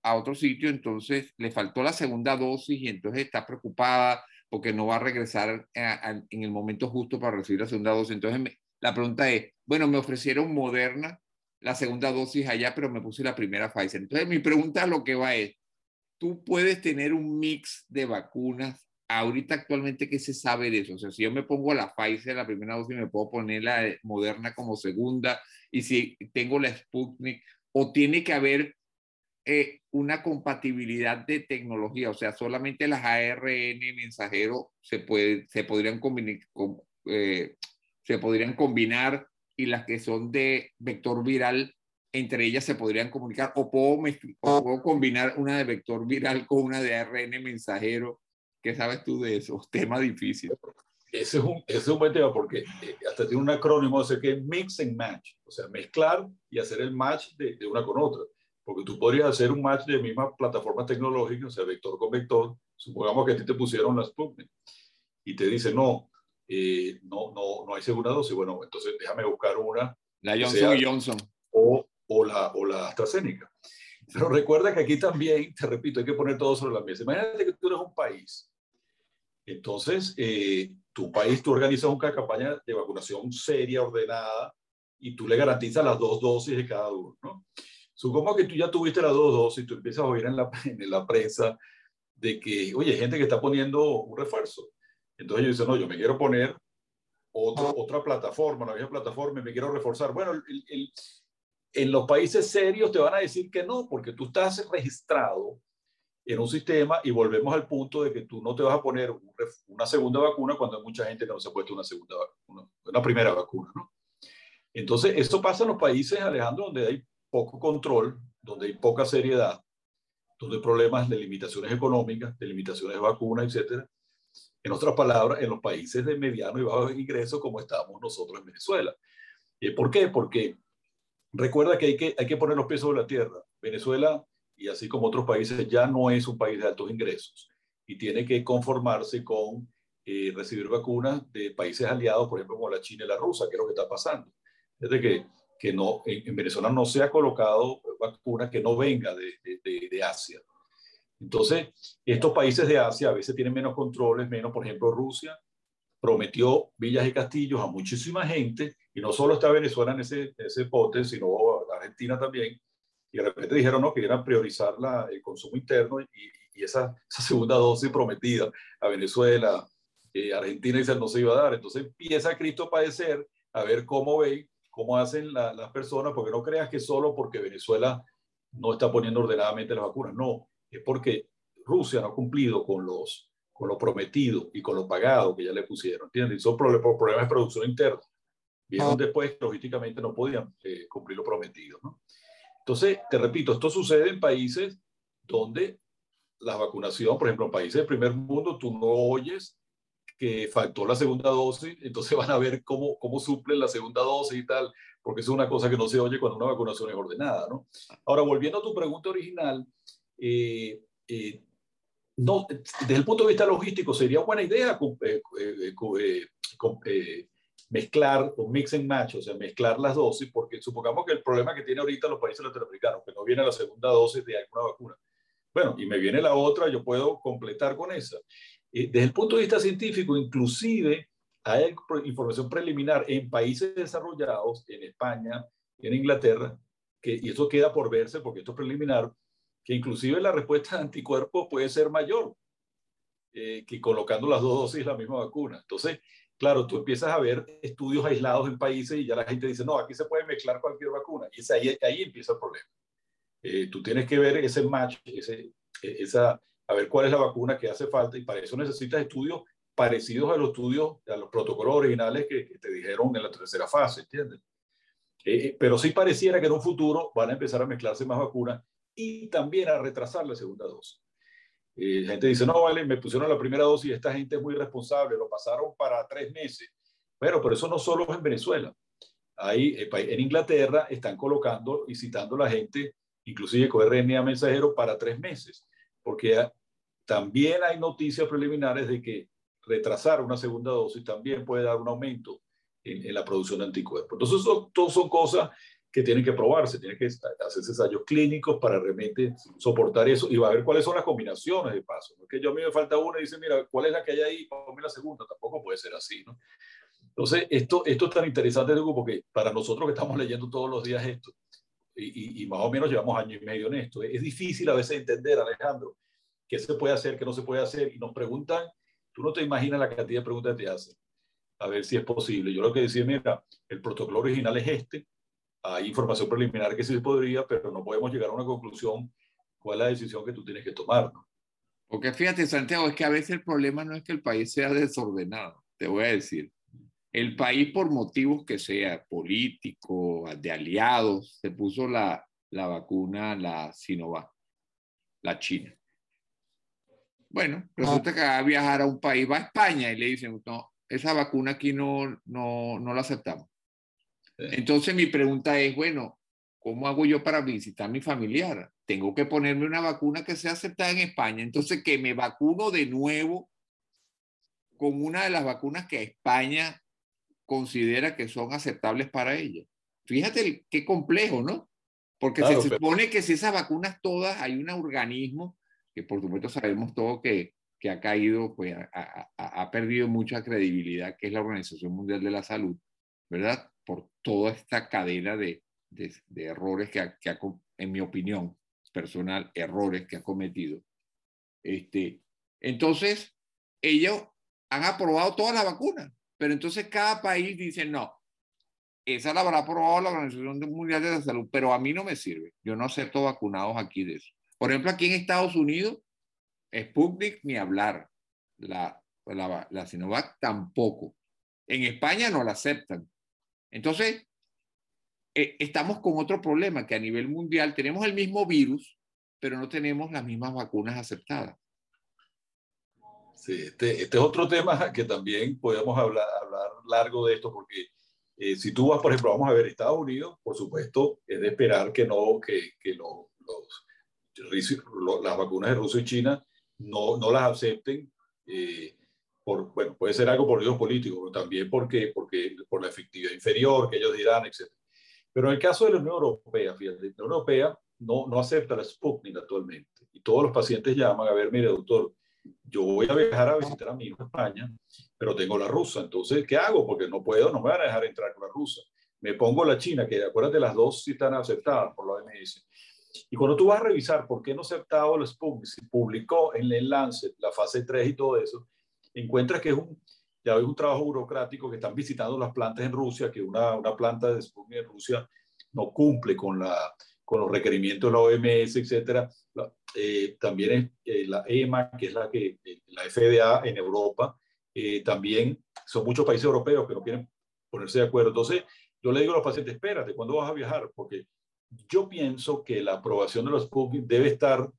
a otro sitio, entonces le faltó la segunda dosis y entonces está preocupada porque no va a regresar en el momento justo para recibir la segunda dosis. Entonces me, la pregunta es, bueno, me ofrecieron Moderna la segunda dosis allá, pero me puse la primera Pfizer. Entonces mi pregunta a lo que va es, tú puedes tener un mix de vacunas. Ahorita actualmente, ¿qué se sabe de eso? O sea, si yo me pongo la Pfizer, la primera dosis, me puedo poner la Moderna como segunda, y si tengo la Sputnik, o tiene que haber eh, una compatibilidad de tecnología, o sea, solamente las ARN mensajeros se, puede, se, podrían, combinar, eh, se podrían combinar y las que son de vector viral entre ellas se podrían comunicar o puedo, o puedo combinar una de vector viral con una de ARN mensajero. ¿Qué sabes tú de eso? Tema difícil. Ese es un, ese es un buen tema porque eh, hasta tiene un acrónimo, o sea, que es mix and match, o sea, mezclar y hacer el match de, de, una con otra. Porque tú podrías hacer un match de misma plataforma tecnológica, o sea, vector con vector. Supongamos que a ti te pusieron las Sputnik y te dice, no, eh, no, no, no hay segunda dosis. Bueno, entonces déjame buscar una. La Johnson Johnson. O, o la, o la AstraZeneca. Pero recuerda que aquí también, te repito, hay que poner todo sobre la mesa. Imagínate que tú eres un país. Entonces, eh, tu país, tú organizas una campaña de vacunación seria, ordenada, y tú le garantizas las dos dosis de cada uno, ¿no? Supongo que tú ya tuviste las dos dosis, y tú empiezas a oír en la, en la prensa de que, oye, hay gente que está poniendo un refuerzo. Entonces yo dice, no, yo me quiero poner otro, otra plataforma, una vieja plataforma y me quiero reforzar. Bueno, el, en los países serios te van a decir que no, porque tú estás registrado en un sistema y volvemos al punto de que tú no te vas a poner una segunda vacuna cuando hay mucha gente que no se ha puesto una segunda vacuna, una primera vacuna, ¿no? Entonces, esto pasa en los países, Alejandro, donde hay poco control, donde hay poca seriedad, donde hay problemas de limitaciones económicas, de limitaciones de vacunas, etcétera. En otras palabras, en los países de mediano y bajo ingreso como estamos nosotros en Venezuela. ¿Y ¿Por qué? Porque recuerda que hay, que hay que poner los pies sobre la tierra. Venezuela, y así como otros países, ya no es un país de altos ingresos y tiene que conformarse con eh, recibir vacunas de países aliados, por ejemplo, como la China y la Rusia, que es lo que está pasando. Es de que, que no, en, Venezuela no se ha colocado vacuna que no venga de, de, de Asia. Entonces, estos países de Asia a veces tienen menos controles, menos, por ejemplo, Rusia prometió villas y castillos a muchísima gente, y no solo está Venezuela en ese, ese pote, sino Argentina también, y de repente dijeron no, que querían priorizar la, el consumo interno y, y esa, segunda dosis prometida a Venezuela, eh, Argentina, y no se iba a dar. Entonces empieza Cristo a padecer, a ver cómo ven, cómo hacen las personas, porque no creas que solo porque Venezuela no está poniendo ordenadamente las vacunas, no, es porque Rusia no ha cumplido con los con lo prometido y con lo pagado que ya le pusieron, ¿entiendes? Y son problemas de producción interna. Vieron ah. después que logísticamente no podían eh, cumplir lo prometido, ¿no? Entonces, te repito, esto sucede en países donde la vacunación, por ejemplo, en países del primer mundo, tú no oyes que faltó la segunda dosis, entonces van a ver cómo, cómo suplen la segunda dosis y tal, porque es una cosa que no se oye cuando una vacunación es ordenada, ¿no? Ahora, volviendo a tu pregunta original, eh, eh, no, desde el punto de vista logístico sería buena idea eh, eh, eh, mezclar o mix and match, o sea, mezclar las dosis, porque supongamos que el problema que tiene ahorita los países latinoamericanos, que no viene la segunda dosis de alguna vacuna. Bueno, y me viene la otra, yo puedo completar con esa. desde el punto de vista científico, inclusive hay información preliminar en países desarrollados, en España, en Inglaterra, que, y eso queda por verse porque esto es preliminar, que inclusive la respuesta de anticuerpos puede ser mayor eh, que colocando las dos dosis la misma vacuna. Entonces, claro, tú empiezas a ver estudios aislados en países y ya la gente dice, no, aquí se puede mezclar cualquier vacuna. Y es ahí, ahí empieza el problema. Eh, tú tienes que ver ese match, ese, e, esa, a ver cuál es la vacuna que hace falta y para eso necesitas estudios parecidos a los estudios, a los protocolos originales que, te dijeron en la tercera fase, ¿entiendes? Eh, pero sí pareciera que en un futuro van a empezar a mezclarse más vacunas y también a retrasar la segunda dosis. Eh, la gente dice, no, vale, me pusieron la primera dosis y esta gente es muy responsable, lo pasaron para tres meses. Bueno, pero eso no solo es en Venezuela. Ahí, eh, en Inglaterra están colocando y citando a la gente, inclusive con RNA mensajero, para tres meses, porque también hay noticias preliminares de que retrasar una segunda dosis también puede dar un aumento en, la producción de anticuerpos. Entonces, eso, todo son cosas que tienen que probarse, tienen que hacerse ensayos clínicos para realmente soportar eso y va a ver cuáles son las combinaciones de pasos. No que yo a mí me falta una y dice, mira, ¿cuál es la que hay ahí? Ponme la segunda. Tampoco puede ser así, ¿no? Entonces, esto, esto es tan interesante, porque para nosotros que estamos leyendo todos los días esto, y, y, más o menos llevamos año y medio en esto, es difícil a veces entender, Alejandro, qué se puede hacer, qué no se puede hacer, y nos preguntan, tú no te imaginas la cantidad de preguntas que te hacen, a ver si es posible. Yo lo que decía, mira, el protocolo original es este, hay información preliminar que sí podría, pero no podemos llegar a una conclusión cuál es la decisión que tú tienes que tomar. ¿no? Porque fíjate, Santiago, es que a veces el problema no es que el país sea desordenado, te voy a decir. El país, por motivos que sea, político, de aliados, se puso la, la vacuna, la Sinovac, la China. Bueno, resulta que va a viajar a un país, va a España y le dicen, no, esa vacuna aquí no, no, no la aceptamos. Entonces mi pregunta es, bueno, ¿cómo hago yo para visitar a mi familiar? Tengo que ponerme una vacuna que sea aceptada en España. Entonces, que me vacuno de nuevo con una de las vacunas que España considera que son aceptables para ella. Fíjate qué complejo, ¿no? Porque se supone que si esas vacunas todas, hay un organismo, que por supuesto sabemos todo que, que ha caído, pues ha, perdido mucha credibilidad, que es la Organización Mundial de la Salud, ¿verdad? Por toda esta cadena de, de, errores que, ha, que ha, en mi opinión personal, errores que ha cometido. Este, entonces, ellos han aprobado toda la vacuna, pero entonces cada país dice, no, esa la habrá aprobado la Organización Mundial de la Salud, pero a mí no me sirve. Yo no acepto vacunados aquí de eso. Por ejemplo, aquí en Estados Unidos, Sputnik ni hablar. La, la, la Sinovac tampoco. En España no la aceptan. Entonces, eh, estamos con otro problema, que a nivel mundial tenemos el mismo virus, pero no tenemos las mismas vacunas aceptadas. Sí, este, este es otro tema que también podemos hablar, hablar largo de esto, porque eh, si tú vas, por ejemplo, vamos a ver Estados Unidos, por supuesto, es de esperar que no, que, que los, las vacunas de Rusia y China no, no las acepten. Eh, por, bueno, puede ser algo por Dios político, pero también porque, porque por la efectividad inferior que ellos dirán, etc. Pero en el caso de la Unión Europea, fíjate, la Unión Europea no, no acepta la Sputnik actualmente. Y todos los pacientes llaman a ver, mire, doctor, yo voy a viajar a visitar a mi hijo en España, pero tengo la rusa, entonces, ¿qué hago? Porque no puedo, no me van a dejar entrar con la rusa. Me pongo la china, que acuérdate, las dos sí están aceptadas por la OMS. Y cuando tú vas a revisar por qué no aceptado el Sputnik, se publicó en el Lancet la fase 3 y todo eso, encuentras que es un, ya es un trabajo burocrático que están visitando las plantas en Rusia, que una, una planta de Sputnik en Rusia no cumple con, la, con los requerimientos de la OMS, etcétera. Eh, también es eh, la EMA, que es la, que, eh, la FDA en Europa, también son muchos países europeos que no quieren ponerse de acuerdo. Entonces, yo le digo a los pacientes, espérate, ¿cuándo vas a viajar? Porque yo pienso que la aprobación de los Sputnik debe estar,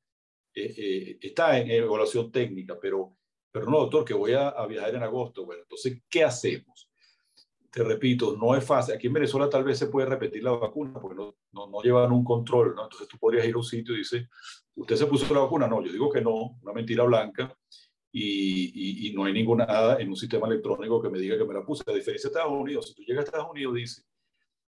está en evaluación técnica, pero, pero no, doctor, que voy a, a viajar en agosto. Bueno, entonces, ¿qué hacemos? te repito, no es fácil. Aquí en Venezuela tal vez se puede repetir la vacuna porque no, no, no llevan un control, ¿no? Entonces tú podrías ir a un sitio y dices, ¿usted se puso la vacuna? No, yo digo que no, una mentira blanca y, y, no hay ninguna nada en un sistema electrónico que me diga que me la puse. A diferencia de Estados Unidos, si tú llegas a Estados Unidos y dices,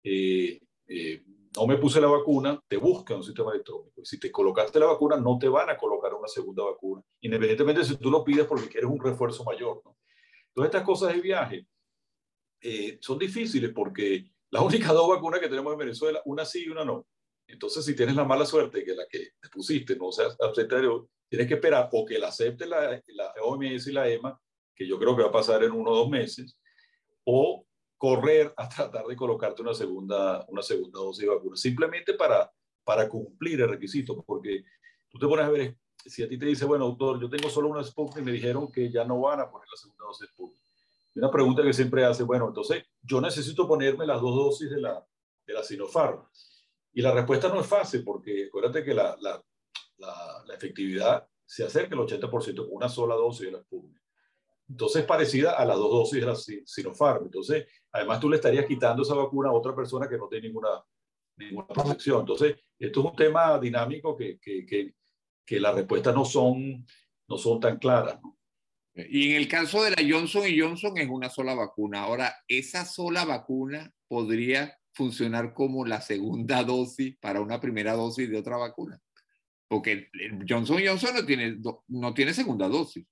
eh, eh, no me puse la vacuna, te busca un sistema electrónico. Y si te colocaste la vacuna, no te van a colocar una segunda vacuna, independientemente si tú lo pides porque quieres un refuerzo mayor. ¿no? Entonces, estas cosas de viaje eh, son difíciles porque las únicas dos vacunas que tenemos en Venezuela, una sí y una no. Entonces, si tienes la mala suerte que la que te pusiste no sea aceptada, tienes que esperar o que la acepte la, la OMS y la EMA, que yo creo que va a pasar en uno o dos meses, o correr a tratar de colocarte una segunda, una segunda dosis de vacuna, simplemente para, para cumplir el requisito, porque tú te pones a ver, si a ti te dice, bueno, doctor, yo tengo solo una Sputnik y me dijeron que ya no van a poner la segunda dosis de Sputnik una pregunta que siempre hace, bueno, entonces yo necesito ponerme las dos dosis de la, de la Sinopharm. Y la respuesta no es fácil porque acuérdate que la, la, la, efectividad se acerca al 80% con una sola dosis de la Sputnik. Entonces es parecida a las dos dosis de la Sinopharm. Entonces, además tú le estarías quitando esa vacuna a otra persona que no tiene ninguna, ninguna protección. Entonces, esto es un tema dinámico que, que, que, las respuestas no son, no son tan claras. Y en el caso de la Johnson y Johnson es una sola vacuna. Ahora, esa sola vacuna podría funcionar como la segunda dosis para una primera dosis de otra vacuna. Porque el Johnson Johnson no tiene, no tiene segunda dosis.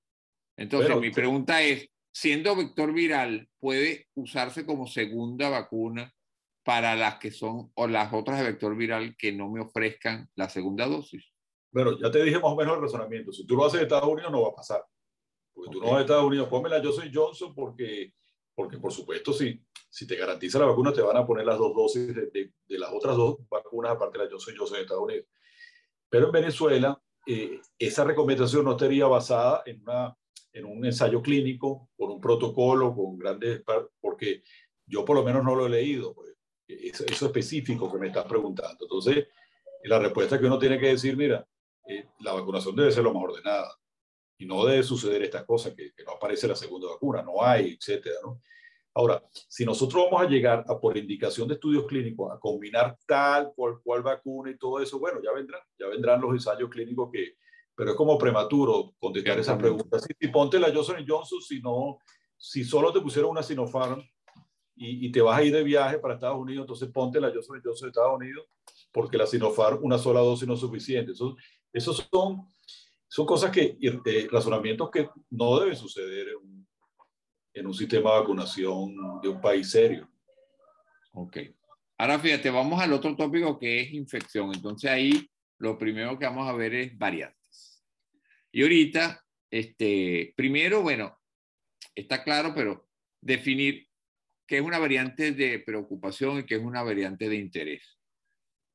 Entonces, mi pregunta es, siendo vector viral, ¿puede usarse como segunda vacuna para las que son o las otras de vector viral que no me ofrezcan la segunda dosis? Bueno, ya te dije más o menos el razonamiento. Si tú lo haces en Estados Unidos, no va a pasar. Porque tú no vas a Estados Unidos, pónmela yo soy Johnson porque, porque por supuesto, si, si te garantiza la vacuna, te van a poner las dos dosis de, de, las otras dos vacunas aparte de la Johnson Johnson en Estados Unidos. Pero en Venezuela, eh, esa recomendación no estaría basada en, una, en un ensayo clínico, con un protocolo, con grandes, porque yo por lo menos no lo he leído, pues, eso, eso específico que me estás preguntando. Entonces, la respuesta que uno tiene que decir, mira, eh, la vacunación debe ser lo más ordenada y no debe suceder estas cosas, que, no aparece la segunda vacuna, no hay, etcétera, ¿no? Ahora, si nosotros vamos a llegar a, por indicación de estudios clínicos, a combinar tal cual, cual vacuna y todo eso, bueno, ya vendrán, ya vendrán los ensayos clínicos que, pero es como prematuro contestar esa pregunta. Si, ponte la Johnson Johnson, si no, si solo te pusieron una Sinopharm y, y, te vas a ir de viaje para Estados Unidos, entonces ponte la Johnson Johnson de Estados Unidos, porque la Sinopharm, una sola dosis no es suficiente. Eso, esos son son cosas que, eh, razonamientos que no deben suceder en un, en un sistema de vacunación de un país serio. Ok. Ahora fíjate, vamos al otro tópico que es infección. Entonces ahí lo primero que vamos a ver es variantes. Y ahorita, este, primero, bueno, está claro, pero definir qué es una variante de preocupación y qué es una variante de interés.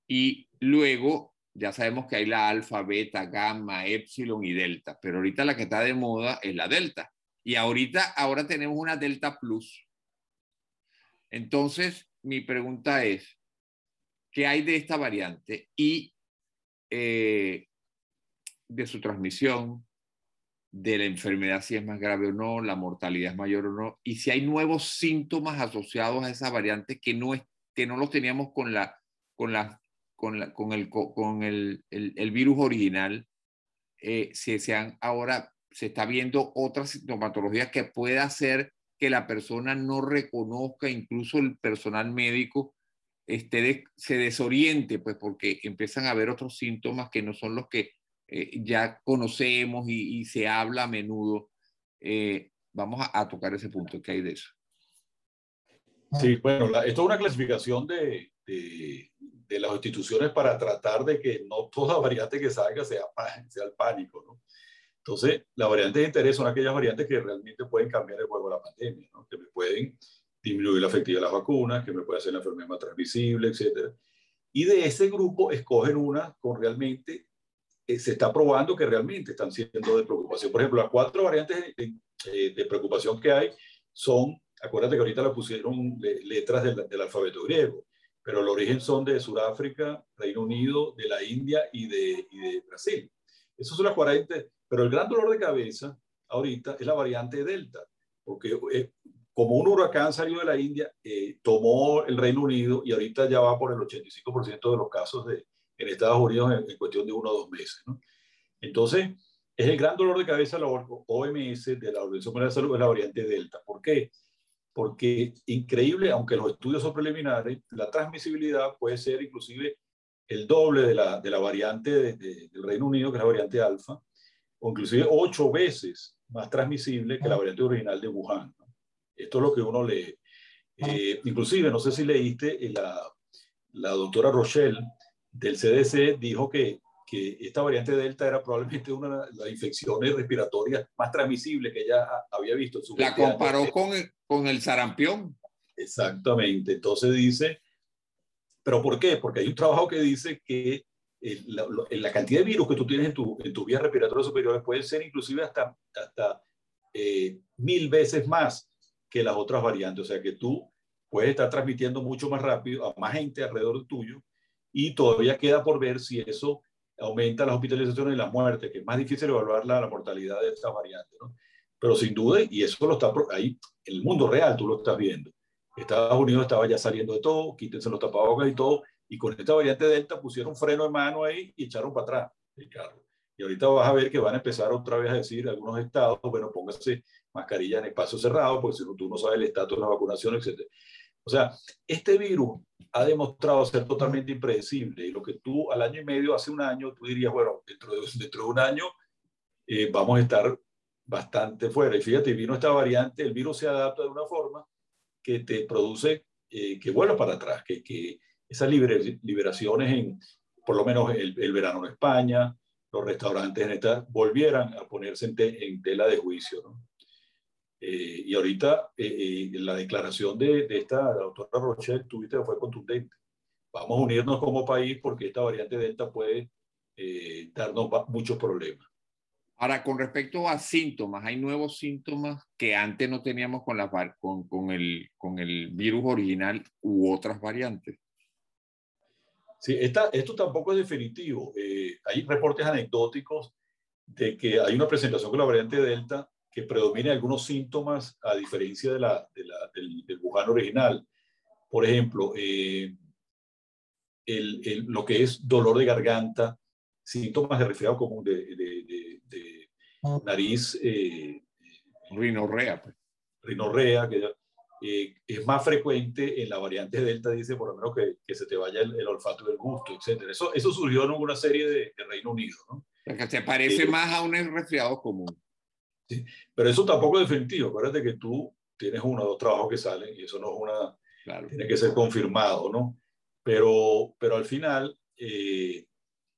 Y luego, ya sabemos que hay la alfa, beta, gamma, epsilon y delta, pero ahorita la que está de moda es la delta. Y ahorita, ahora tenemos una delta plus. Entonces, mi pregunta es, ¿qué hay de esta variante y eh, de su transmisión, de la enfermedad si es más grave o no, la mortalidad es mayor o no, y si hay nuevos síntomas asociados a esa variante que no, es, que no los teníamos con, la, con, la, con, la, con, el, con el, el, virus original, eh, se ahora se está viendo otra sintomatología que pueda hacer que la persona no reconozca, incluso el personal médico, este, se desoriente, pues porque empiezan a haber otros síntomas que no son los que eh, ya conocemos y, se habla a menudo. Eh, vamos a, tocar ese punto. ¿Qué hay de eso? Sí, bueno, esto es una clasificación de, de, las instituciones para tratar de que no toda variante que salga sea, sea el pánico, ¿no? Entonces, las variantes de interés son aquellas variantes que realmente pueden cambiar el juego de la pandemia, ¿no? que me pueden disminuir la efectividad de las vacunas, que me puede hacer la enfermedad más transmisible, etc. Y de ese grupo escogen una con realmente se está probando que realmente están siendo de preocupación. Por ejemplo, las cuatro variantes de, eh, preocupación que hay son, acuérdate que ahorita le pusieron letras del, alfabeto griego, pero el origen son de Sudáfrica, Reino Unido, de la India y de, y de Brasil. Esas son las 40, pero el gran dolor de cabeza ahorita es la variante Delta, porque eh, como un huracán salió de la India, tomó el Reino Unido y ahorita ya va por el 85% de los casos de, en Estados Unidos en, cuestión de uno o dos meses. ¿no? Entonces, es el gran dolor de cabeza de la OMS, de la Organización Mundial de Salud, es la variante Delta. ¿Por qué? Porque increíble, aunque los estudios son preliminares, la transmisibilidad puede ser inclusive el doble de la, de la variante del Reino Unido, que es la variante alfa, o inclusive ocho veces más transmisible que la variante original de Wuhan. Esto es lo que uno lee. Eh, inclusive, no sé si leíste, la, la doctora Rochelle del CDC dijo que, que esta variante Delta era probablemente una de las infecciones respiratorias más transmisibles que ella había visto. En su la comparó con el, con el sarampión. Exactamente. Entonces dice, ¿pero por qué? Porque hay un trabajo que dice que la, la, cantidad de virus que tú tienes en tu, en tu vías respiratorias superiores puede ser inclusive hasta, hasta eh, mil veces más que las otras variantes. O sea que tú puedes estar transmitiendo mucho más rápido a más gente alrededor tuyo y todavía queda por ver si eso aumenta las hospitalizaciones y las muertes, que es más difícil evaluar la, mortalidad de esta variante, ¿no? Pero sin duda, y eso lo está ahí, en el mundo real tú lo estás viendo. Estados Unidos estaba ya saliendo de todo, quítense los tapabocas y todo, y con esta variante Delta pusieron freno de mano ahí y echaron para atrás el carro. Y ahorita vas a ver que van a empezar otra vez a decir algunos estados, bueno, póngase mascarilla en espacio cerrado, porque si no, tú no sabes el estatus de la vacunación, etc. O sea, este virus ha demostrado ser totalmente impredecible y lo que tú al año y medio, hace un año, tú dirías, bueno, dentro de, un año eh, vamos a estar bastante fuera. Y fíjate, vino esta variante, el virus se adapta de una forma que te produce eh, que vuelva para atrás, que, que esas liberaciones en, por lo menos el, el, verano en España, los restaurantes en esta, volvieran a ponerse en, en tela de juicio. ¿no? Eh, y ahorita eh, eh, la declaración de, de esta doctora Rochelle, Twitter fue contundente. Vamos a unirnos como país porque esta variante Delta puede darnos muchos problemas. Ahora, con respecto a síntomas, hay nuevos síntomas que antes no teníamos con, la, con, con, el, con el virus original u otras variantes. Sí, esta, esto tampoco es definitivo. hay reportes anecdóticos de que hay una presentación con la variante Delta que predomine algunos síntomas a diferencia de la, de la del, del Wuhan original. Por ejemplo, eh, el, el, lo que es dolor de garganta, síntomas de resfriado común de, de, de nariz. Eh, rinorrea. Pues. Rinorrea, que eh, es más frecuente en la variante Delta, dice por lo menos que, que se te vaya el, el olfato del gusto, etc. Eso, eso surgió en una serie de, Reino Unido. ¿no? Porque se parece más a un resfriado común. Sí, pero eso tampoco es definitivo. Acuérdate que tú tienes uno o dos trabajos que salen y eso no es una... Claro. Tiene que ser confirmado, ¿no? Pero, pero al final, eh,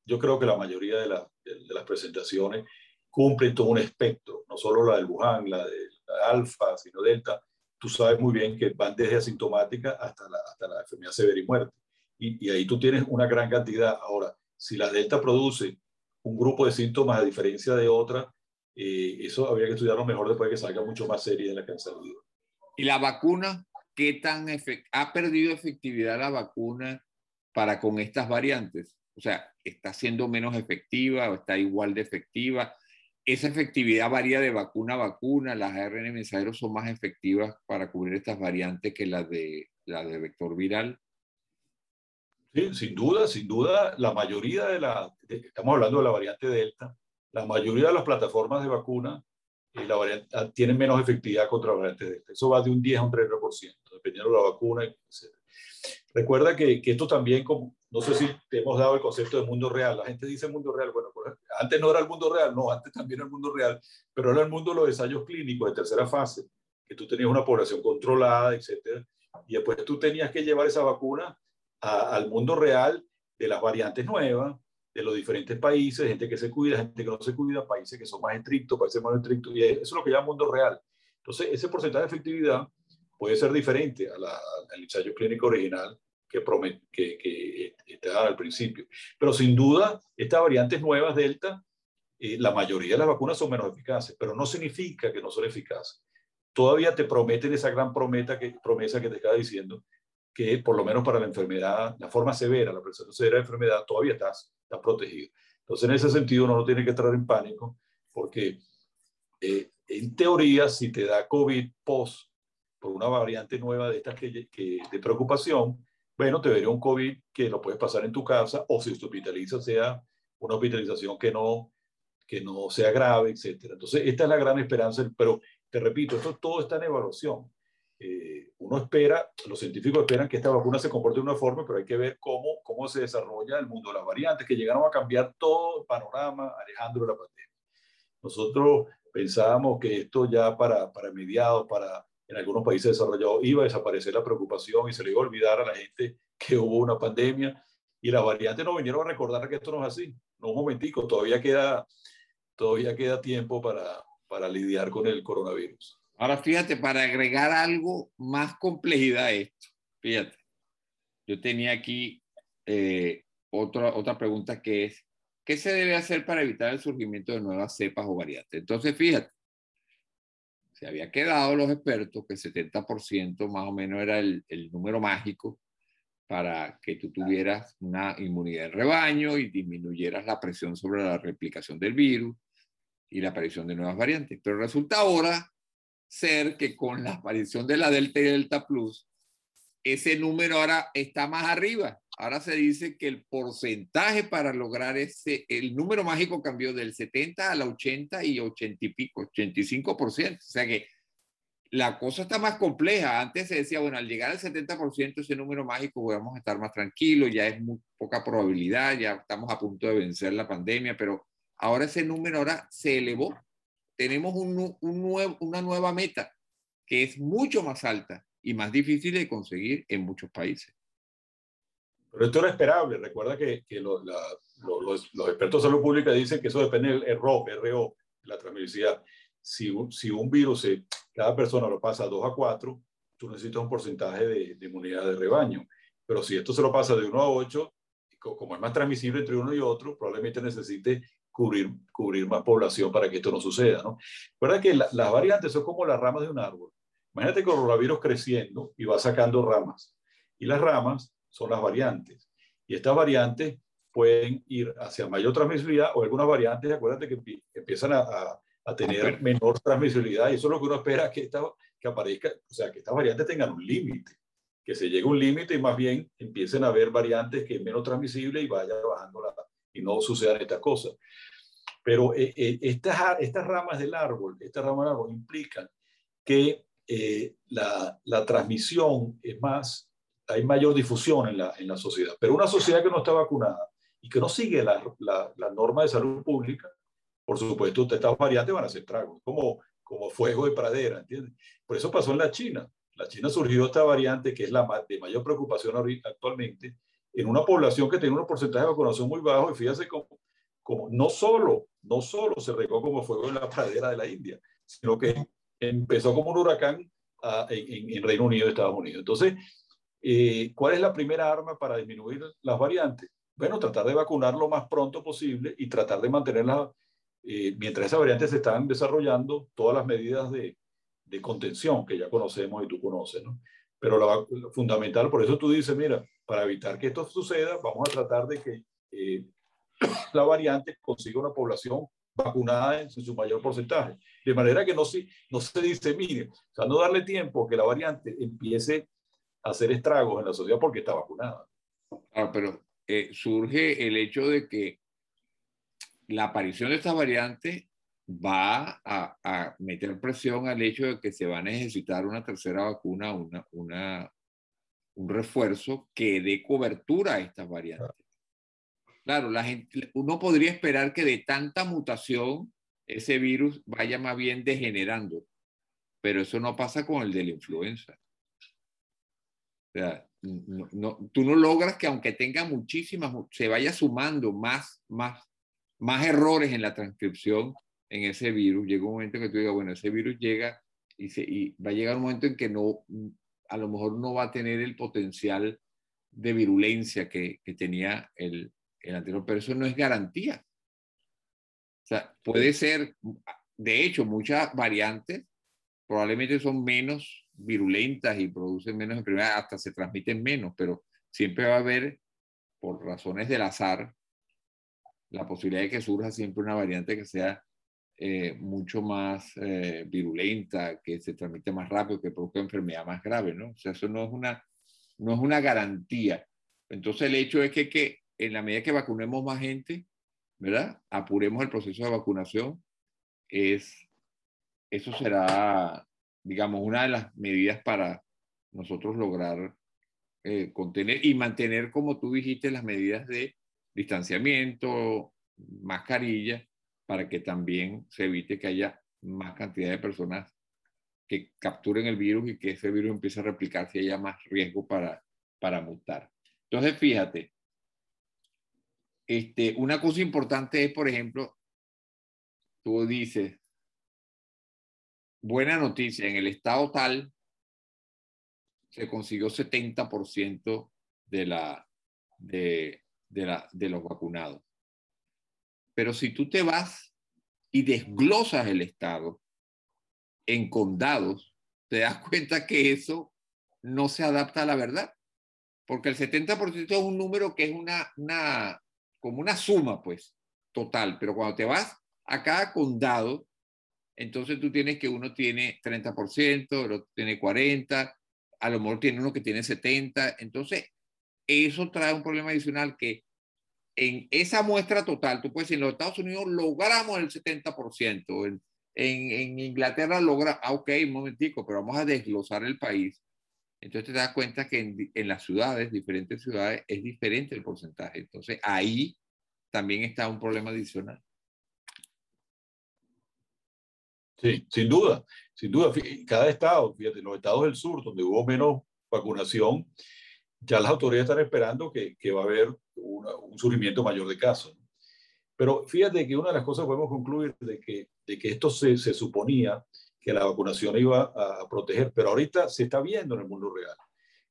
yo creo que la mayoría de, de, las presentaciones cumplen todo un espectro, no solo la del Wuhan, la de alfa, sino delta. Tú sabes muy bien que van desde asintomática hasta la, hasta la enfermedad severa y muerte. Y, y ahí tú tienes una gran cantidad. Ahora, si la delta produce un grupo de síntomas a diferencia de otra, eh, eso habría que estudiarlo mejor después de que salga mucho más serie de la que han salido. ¿Y la vacuna? ¿Qué tan ha perdido efectividad la vacuna para con estas variantes? O sea, ¿está siendo menos efectiva o está igual de efectiva? ¿Esa efectividad varía de vacuna a vacuna? ¿Las ARN mensajeros son más efectivas para cubrir estas variantes que las de, la de vector viral? Sí, sin duda, sin duda, la mayoría de la, estamos hablando de la variante Delta, la mayoría de las plataformas de vacuna eh, la variante, ah, tienen menos efectividad contra la variante Delta. Eso va de un 10 a un 30%, dependiendo de la vacuna. Recuerda que, que, esto también, como, no sé si te hemos dado el concepto de mundo real. La gente dice mundo real. Bueno, pues, antes no era el mundo real, no, antes también era el mundo real, pero era el mundo de los ensayos clínicos de tercera fase, que tú tenías una población controlada, etcétera, y después tú tenías que llevar esa vacuna al mundo real de las variantes nuevas, de los diferentes países, gente que se cuida, gente que no se cuida, países que son más estrictos, países más estrictos, y eso es lo que llama mundo real. Entonces, ese porcentaje de efectividad puede ser diferente al ensayo clínico original que, que, que estaba al principio. Pero sin duda, estas variantes nuevas, Delta, eh, la mayoría de las vacunas son menos eficaces, pero no significa que no son eficaces. Todavía te prometen esa gran promesa que, promesa que te estaba diciendo, que por lo menos para la enfermedad, la forma severa, la presentación severa de la enfermedad, todavía estás, estás protegido. Entonces, en ese sentido, uno no tiene que entrar en pánico, porque eh, en teoría, si te da COVID post por una variante nueva de estas que, de preocupación, bueno, te vería un COVID que lo puedes pasar en tu casa o si te hospitalizas sea una hospitalización que no, que no sea grave, etc. Entonces, esta es la gran esperanza, pero te repito, esto todo está en evaluación. Eh, uno espera, los científicos esperan que esta vacuna se comporte de una forma, pero hay que ver cómo, cómo se desarrolla el mundo de las variantes, que llegaron a cambiar todo el panorama, alejando la pandemia. Nosotros pensábamos que esto ya para, para mediados, para en algunos países desarrollados iba a desaparecer la preocupación y se le iba a olvidar a la gente que hubo una pandemia y las variantes nos vinieron a recordar que esto no es así. No, un momentico, todavía queda, todavía queda tiempo para, para lidiar con el coronavirus. Ahora fíjate, para agregar algo más complejidad a esto, fíjate, yo tenía aquí eh, otra, otra pregunta que es, ¿qué se debe hacer para evitar el surgimiento de nuevas cepas o variantes? Entonces, fíjate, se había quedado los expertos que 70% más o menos era el, el, número mágico para que tú tuvieras una inmunidad de rebaño y disminuyeras la presión sobre la replicación del virus y la aparición de nuevas variantes. Pero resulta ahora ser que con la aparición de la Delta y Delta Plus, ese número ahora está más arriba. Ahora se dice que el porcentaje para lograr ese, el número mágico cambió del 70 al 80 y 80 y pico, 85%. O sea que la cosa está más compleja. Antes se decía, bueno, al llegar al 70% ese número mágico vamos a estar más tranquilos, ya es muy poca probabilidad, ya estamos a punto de vencer la pandemia, pero ahora ese número ahora se elevó. Tenemos un, un nuevo, una nueva meta que es mucho más alta y más difícil de conseguir en muchos países. Pero esto era esperable. Recuerda que, que los, los, expertos de salud pública dicen que eso depende del RO, RO, la transmisibilidad. Si si un virus, cada persona lo pasa 2 a 4, tú necesitas un porcentaje de, de, inmunidad de rebaño. Pero si esto se lo pasa de 1 a 8, como es más transmisible entre uno y otro, probablemente necesite cubrir, cubrir más población para que esto no suceda. ¿no? Recuerda que las variantes son como las ramas de un árbol. Imagínate el coronavirus creciendo y va sacando ramas. Y las ramas son las variantes. Y estas variantes pueden ir hacia mayor transmisibilidad o algunas variantes, acuérdate que empiezan a, a, tener menor transmisibilidad y eso es lo que uno espera que, esta, que aparezca, o sea, que estas variantes tengan un límite, que se llegue a un límite y más bien empiecen a haber variantes que es menos transmisible y vaya bajando la, y no sucedan estas cosas. Pero eh, eh, estas, estas ramas del árbol, estas ramas del árbol implican que eh, la, la transmisión es más hay mayor difusión en la, en la sociedad. Pero una sociedad que no está vacunada y que no sigue la, la, norma de salud pública, por supuesto, estas variantes van a ser tragos, como, como fuego de pradera, ¿entiendes? Por eso pasó en la China. La China surgió esta variante que es la de mayor preocupación actualmente, en una población que tiene un porcentaje de vacunación muy bajo, y fíjate cómo, como no solo, no solo se regó como fuego en la pradera de la India, sino que empezó como un huracán ah, en, Reino Unido y Estados Unidos. Entonces, eh, ¿cuál es la primera arma para disminuir las variantes? Bueno, tratar de vacunar lo más pronto posible y tratar de mantenerlas, eh, mientras esas variantes se están desarrollando, todas las medidas de, de contención que ya conocemos y tú conoces, ¿no? Pero lo fundamental, por eso tú dices, mira, para evitar que esto suceda, vamos a tratar de que eh, la variante consiga una población vacunada en su mayor porcentaje. De manera que no, se, no se dice, mire, o sea, no darle tiempo que la variante empiece a hacer estragos en la sociedad porque está vacunada. Ah, pero eh, surge el hecho de que la aparición de esta variante va a, a, meter presión al hecho de que se va a necesitar una tercera vacuna, una, una, un refuerzo que dé cobertura a estas variantes. Claro, la gente, uno podría esperar que de tanta mutación ese virus vaya más bien degenerando, pero eso no pasa con el de la influenza. O sea, no, tú no logras que aunque tenga muchísimas, se vaya sumando más, más, más errores en la transcripción en ese virus. Llega un momento en que tú digas, bueno, ese virus llega y, se, y va a llegar un momento en que no, a lo mejor no va a tener el potencial de virulencia que, que tenía el, el anterior, pero eso no es garantía. O sea, puede ser, de hecho, muchas variantes probablemente son menos virulentas y producen menos enfermedades, hasta se transmiten menos, pero siempre va a haber, por razones del azar, la posibilidad de que surja siempre una variante que sea eh, mucho más eh, virulenta, que se transmite más rápido, que produzca enfermedad más grave, ¿no? O sea, eso no es una, no es una garantía. Entonces, el hecho es que, que en la medida que vacunemos más gente, ¿verdad? Apuremos el proceso de vacunación, es, eso será, digamos, una de las medidas para nosotros lograr eh, contener y mantener, como tú dijiste, las medidas de distanciamiento, mascarilla, para que también se evite que haya más cantidad de personas que capturen el virus y que ese virus empiece a replicarse y haya más riesgo para, para mutar. Entonces, fíjate, este, una cosa importante es, por ejemplo, tú dices, buena noticia, en el estado tal se consiguió 70% de, la, de, de, la, de los vacunados. Pero si tú te vas y desglosas el estado en condados, te das cuenta que eso no se adapta a la verdad. Porque el 70% es un número que es una, una, como una suma, pues, total. Pero cuando te vas a cada condado, entonces tú tienes que uno tiene 30%, el otro tiene 40%, a lo mejor tiene uno que tiene 70%. Entonces, eso trae un problema adicional que en esa muestra total, tú puedes decir, en los Estados Unidos logramos el 70%, en, en, en Inglaterra logra, ah, ok, un momentico, pero vamos a desglosar el país. Entonces te das cuenta que en, las ciudades, diferentes ciudades, es diferente el porcentaje. Entonces ahí también está un problema adicional. Sí, sin duda, sin duda. Cada estado, fíjate, los estados del sur, donde hubo menos vacunación, ya las autoridades están esperando que, que va a haber un surgimiento mayor de casos. Pero fíjate que una de las cosas que podemos concluir de que, de que esto se, se suponía que la vacunación iba a, proteger, pero ahorita se está viendo en el mundo real.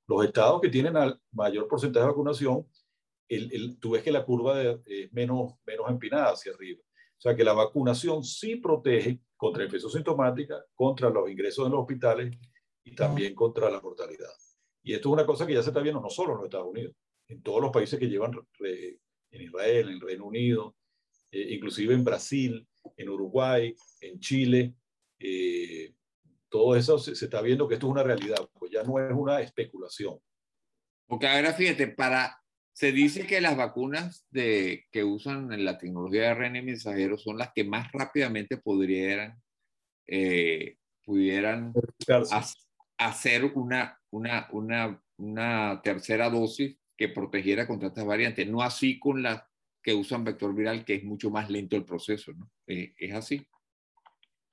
Los estados que tienen al mayor porcentaje de vacunación, el, tú ves que la curva es menos, menos empinada hacia arriba. O sea que la vacunación sí protege contra infección sintomática, contra los ingresos en los hospitales y también contra la mortalidad. Y esto es una cosa que ya se está viendo no solo en los Estados Unidos, en todos los países que llevan, en Israel, en Reino Unido, eh, inclusive en Brasil, en Uruguay, en Chile, eh, todo eso se, está viendo que esto es una realidad, pues ya no es una especulación. Porque ahora fíjate, para, se dice que las vacunas de, que usan en la tecnología de ARN mensajero son las que más rápidamente podrían, eh, pudieran hacer una, una, una, una tercera dosis que protegiera contra estas variantes. No así con las que usan vector viral, que es mucho más lento el proceso, ¿no? Eh, ¿Es así?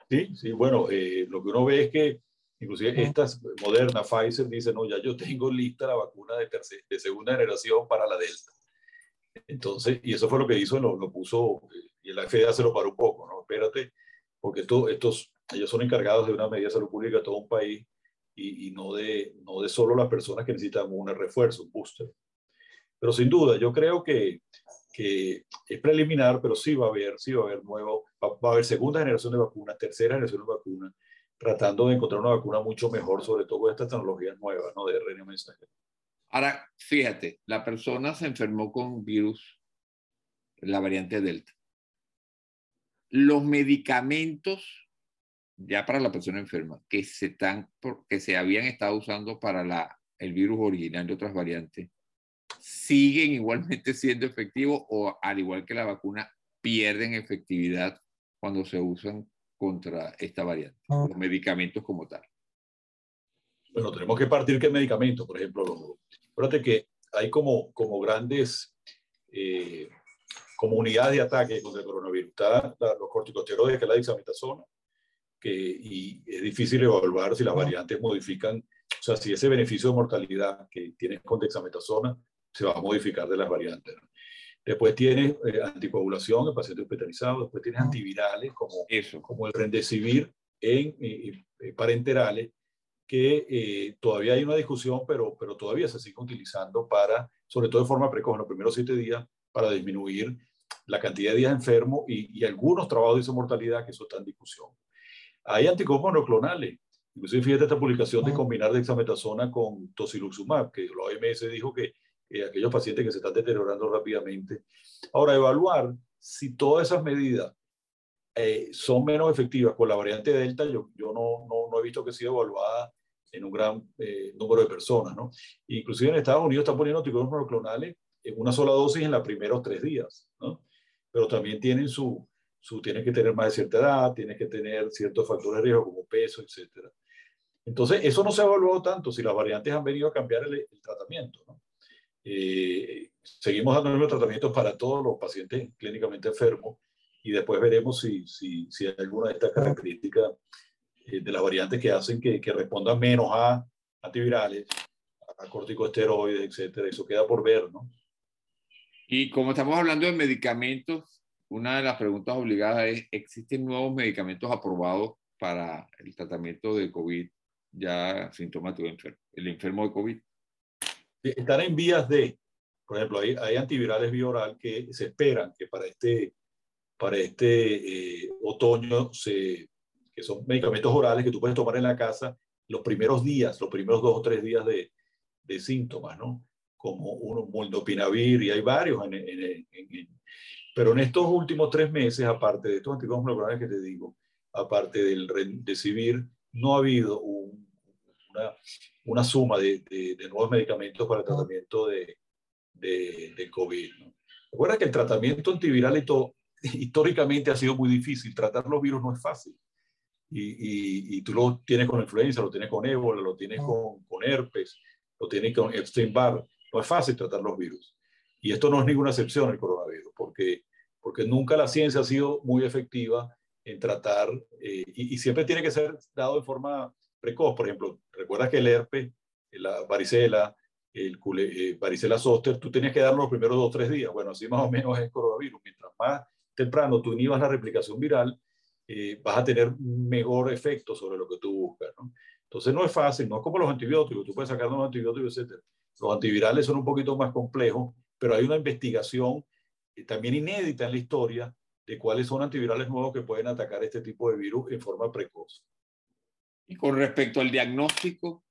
Sí, sí, bueno, eh, lo que uno ve es que inclusive estas Moderna, Pfizer, dicen, no, ya yo tengo lista la vacuna de, de segunda generación para la Delta. Entonces, y eso fue lo que hizo, lo, lo puso, y la FDA se lo paró un poco, ¿no? Espérate, porque esto, estos, ellos son encargados de una medida de salud pública de todo un país y, y, no, de, no de solo las personas que necesitan un refuerzo, un booster. Pero sin duda, yo creo que, que es preliminar, pero sí va a haber, sí va a haber nuevo, va, va a haber segunda generación de vacunas, tercera generación de vacunas, tratando de encontrar una vacuna mucho mejor, sobre todo con estas tecnologías nuevas, ¿no? De RNA mensajero. Ahora, fíjate, la persona se enfermó con virus, la variante Delta. Los medicamentos, ya para la persona enferma, que se, están, que se habían estado usando para la, el virus original de otras variantes, siguen igualmente siendo efectivos o al igual que la vacuna, pierden efectividad cuando se usan contra esta variante, los medicamentos como tal. Bueno, tenemos que partir qué medicamentos, por ejemplo. Acuérdate que hay como, como grandes eh, comunidades de ataque contra el coronavirus. Está los corticosteroides, que es la dexametasona, que, y es difícil evaluar si las variantes modifican, o sea, si ese beneficio de mortalidad que tienes con dexametasona se va a modificar de las variantes. Después tienes eh, anticoagulación en pacientes hospitalizados, después tienes antivirales como, Eso. como el rendecivir en eh, eh, parenterales, que eh, todavía hay una discusión, pero, pero todavía se sigue utilizando para, sobre todo de forma precoz, en los primeros siete días, para disminuir la cantidad de días enfermos y, y algunos trabajos de mortalidad que eso está en discusión. Hay anticuerpos monoclonales. Inclusive fíjate esta publicación de combinar dexametasona con tocilizumab, que la OMS dijo que eh, aquellos pacientes que se están deteriorando rápidamente. Ahora, evaluar si todas esas medidas eh, son menos efectivas con la variante Delta, yo, yo no, no, no he visto que sea evaluada en un gran eh, número de personas, ¿no? Inclusive en Estados Unidos están poniendo anticuerpos monoclonales en una sola dosis en los primeros tres días, ¿no? Pero también tienen su, su, tienes que tener más de cierta edad, tienes que tener ciertos factores de riesgo como peso, etcétera. Entonces, eso no se ha evaluado tanto si las variantes han venido a cambiar el, el tratamiento, ¿no? Eh, seguimos dando los tratamientos para todos los pacientes clínicamente enfermos y después veremos si, si, si hay alguna de estas características eh, de las variantes que hacen que, que, respondan menos a antivirales, a corticosteroides, etcétera. Eso queda por ver, ¿no? Y como estamos hablando de medicamentos, una de las preguntas obligadas es, ¿existen nuevos medicamentos aprobados para el tratamiento de COVID ya sintomático, el enfermo de COVID? Están en vías de, por ejemplo, hay, hay antivirales bioral que se esperan que para este, para este eh, otoño se, que son medicamentos orales que tú puedes tomar en la casa los primeros días, los primeros dos o tres días de, de síntomas, ¿no? Como uno, moldopinavir, y hay varios. En, en, en, en, pero en estos últimos tres meses, aparte de estos anticuerpos monoclonales que te digo, aparte del Remdesivir, no ha habido un, una, una, suma de, de, de, nuevos medicamentos para el tratamiento de, de COVID. ¿no? Recuerda que el tratamiento antiviral y todo, históricamente ha sido muy difícil. Tratar los virus no es fácil. Y, y, y, tú lo tienes con influenza, lo tienes con ébola, lo tienes con, con herpes, lo tienes con Epstein-Barr. No es fácil tratar los virus. Y esto no es ninguna excepción el coronavirus, porque, porque nunca la ciencia ha sido muy efectiva en tratar, eh, y, y, siempre tiene que ser dado de forma precoz. Por ejemplo, recuerda que el herpes, la varicela, el eh, varicela zoster, tú tenías que darlo los primeros dos o tres días. Bueno, así más o menos es el coronavirus. Mientras más temprano tú inhibas la replicación viral, eh, vas a tener mejor efecto sobre lo que tú buscas. ¿no? Entonces no es fácil, no es como los antibióticos, tú puedes sacar unos antibióticos, etc. Los antivirales son un poquito más complejos, pero hay una investigación eh, también inédita en la historia de cuáles son antivirales nuevos que pueden atacar este tipo de virus en forma precoz. Y con respecto al diagnóstico,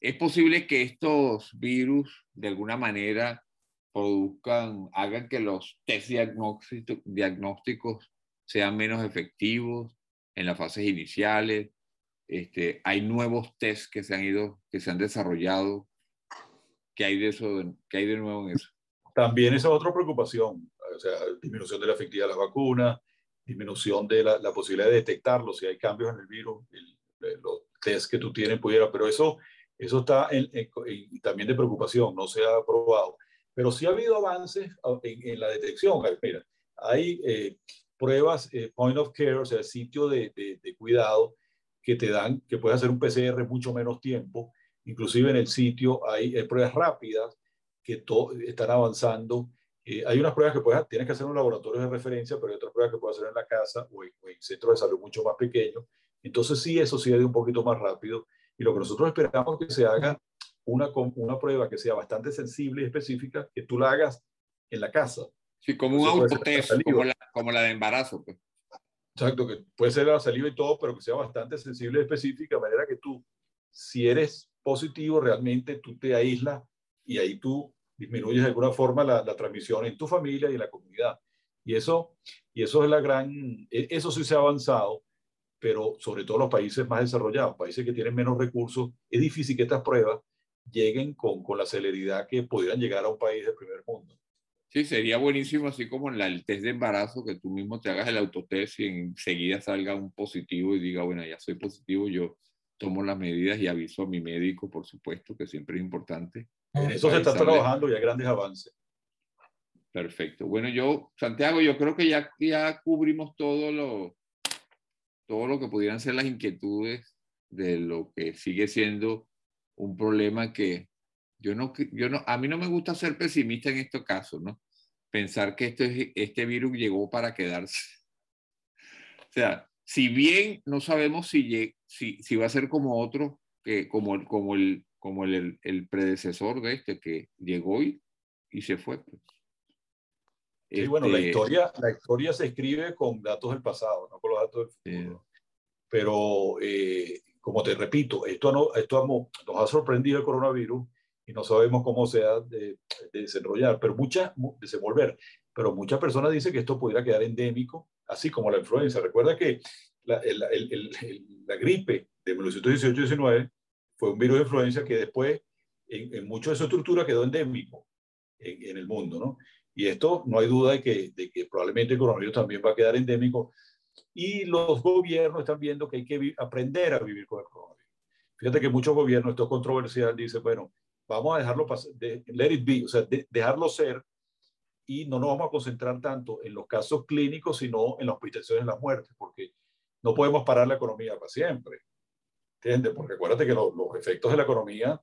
¿es posible que estos virus de alguna manera produzcan, hagan que los test diagnósticos sean menos efectivos en las fases iniciales. Este, hay nuevos tests que se han ido, que se han desarrollado. ¿Qué hay de eso? ¿Qué hay de nuevo en eso? También esa es otra preocupación, o sea, disminución de la efectividad de las vacunas, disminución de la, posibilidad de detectarlo si hay cambios en el virus, los tests que tú tienes pudiera, pero eso, eso está también de preocupación, no se ha probado. Pero sí ha habido avances en, la detección. Mira, hay eh, pruebas eh, point of care, o sea, sitio de, de, cuidado que te dan, que puedes hacer un PCR mucho menos tiempo. Inclusive en el sitio hay, pruebas rápidas que están avanzando. Eh, hay unas pruebas que puedes, tienes que hacer en un laboratorio de referencia, pero hay otras pruebas que puedes hacer en la casa o en, en centros de salud mucho más pequeños. Entonces sí, eso sí es un poquito más rápido. Y lo que nosotros esperamos es que se haga una, una prueba que sea bastante sensible y específica, que tú la hagas en la casa. Sí, como un autotest, como la, como la de embarazo. Pues. Exacto, que puede ser la saliva y todo, pero que sea bastante sensible y específica, de manera que tú, si eres positivo, realmente tú te aíslas y ahí tú disminuyes de alguna forma la, la, transmisión en tu familia y en la comunidad. Y eso, y eso es la gran, e, eso sí se ha avanzado, pero sobre todo los países más desarrollados, países que tienen menos recursos, es difícil que estas pruebas lleguen con, con la celeridad que pudieran llegar a un país del primer mundo. Sí, sería buenísimo, así como en el test de embarazo, que tú mismo te hagas el autotest y enseguida salga un positivo y diga, bueno, ya soy positivo, yo tomo las medidas y aviso a mi médico, por supuesto, que siempre es importante. En eso se está trabajando y hay grandes avances. Perfecto. Bueno, yo, Santiago, yo creo que ya, ya cubrimos todo lo, todo lo que pudieran ser las inquietudes de lo que sigue siendo un problema que yo no, yo no, a mí no me gusta ser pesimista en estos casos, ¿no? Pensar que este, este virus llegó para quedarse. O sea, si bien no sabemos si, si, si va a ser como otro, que, como, como, el, como el, el, predecesor de este, que llegó y, y se fue. Pues. Sí, bueno, la este historia, la historia se escribe con datos del pasado, no con los datos del futuro. Pero eh, como te repito, esto, no, esto nos ha sorprendido el coronavirus y no sabemos cómo se ha de, desarrollar, pero muchas, desenvolver, pero muchas personas dicen que esto pudiera quedar endémico, así como la influenza. Recuerda que la, el, el, la gripe de 1918-19 fue un virus de influenza que después en, en mucho de su estructura quedó endémico en, en, el mundo, ¿no? Y esto no hay duda de que, de que probablemente el coronavirus también va a quedar endémico y los gobiernos están viendo que hay que aprender a vivir con el coronavirus. Fíjate que muchos gobiernos, esto es controversial, dicen, bueno, vamos a dejarlo pasar, de, let it be, o sea, dejarlo ser y no nos vamos a concentrar tanto en los casos clínicos, sino en las hospitalizaciones y las muertes, porque no podemos parar la economía para siempre. ¿Entiendes? Porque acuérdate que los efectos de la economía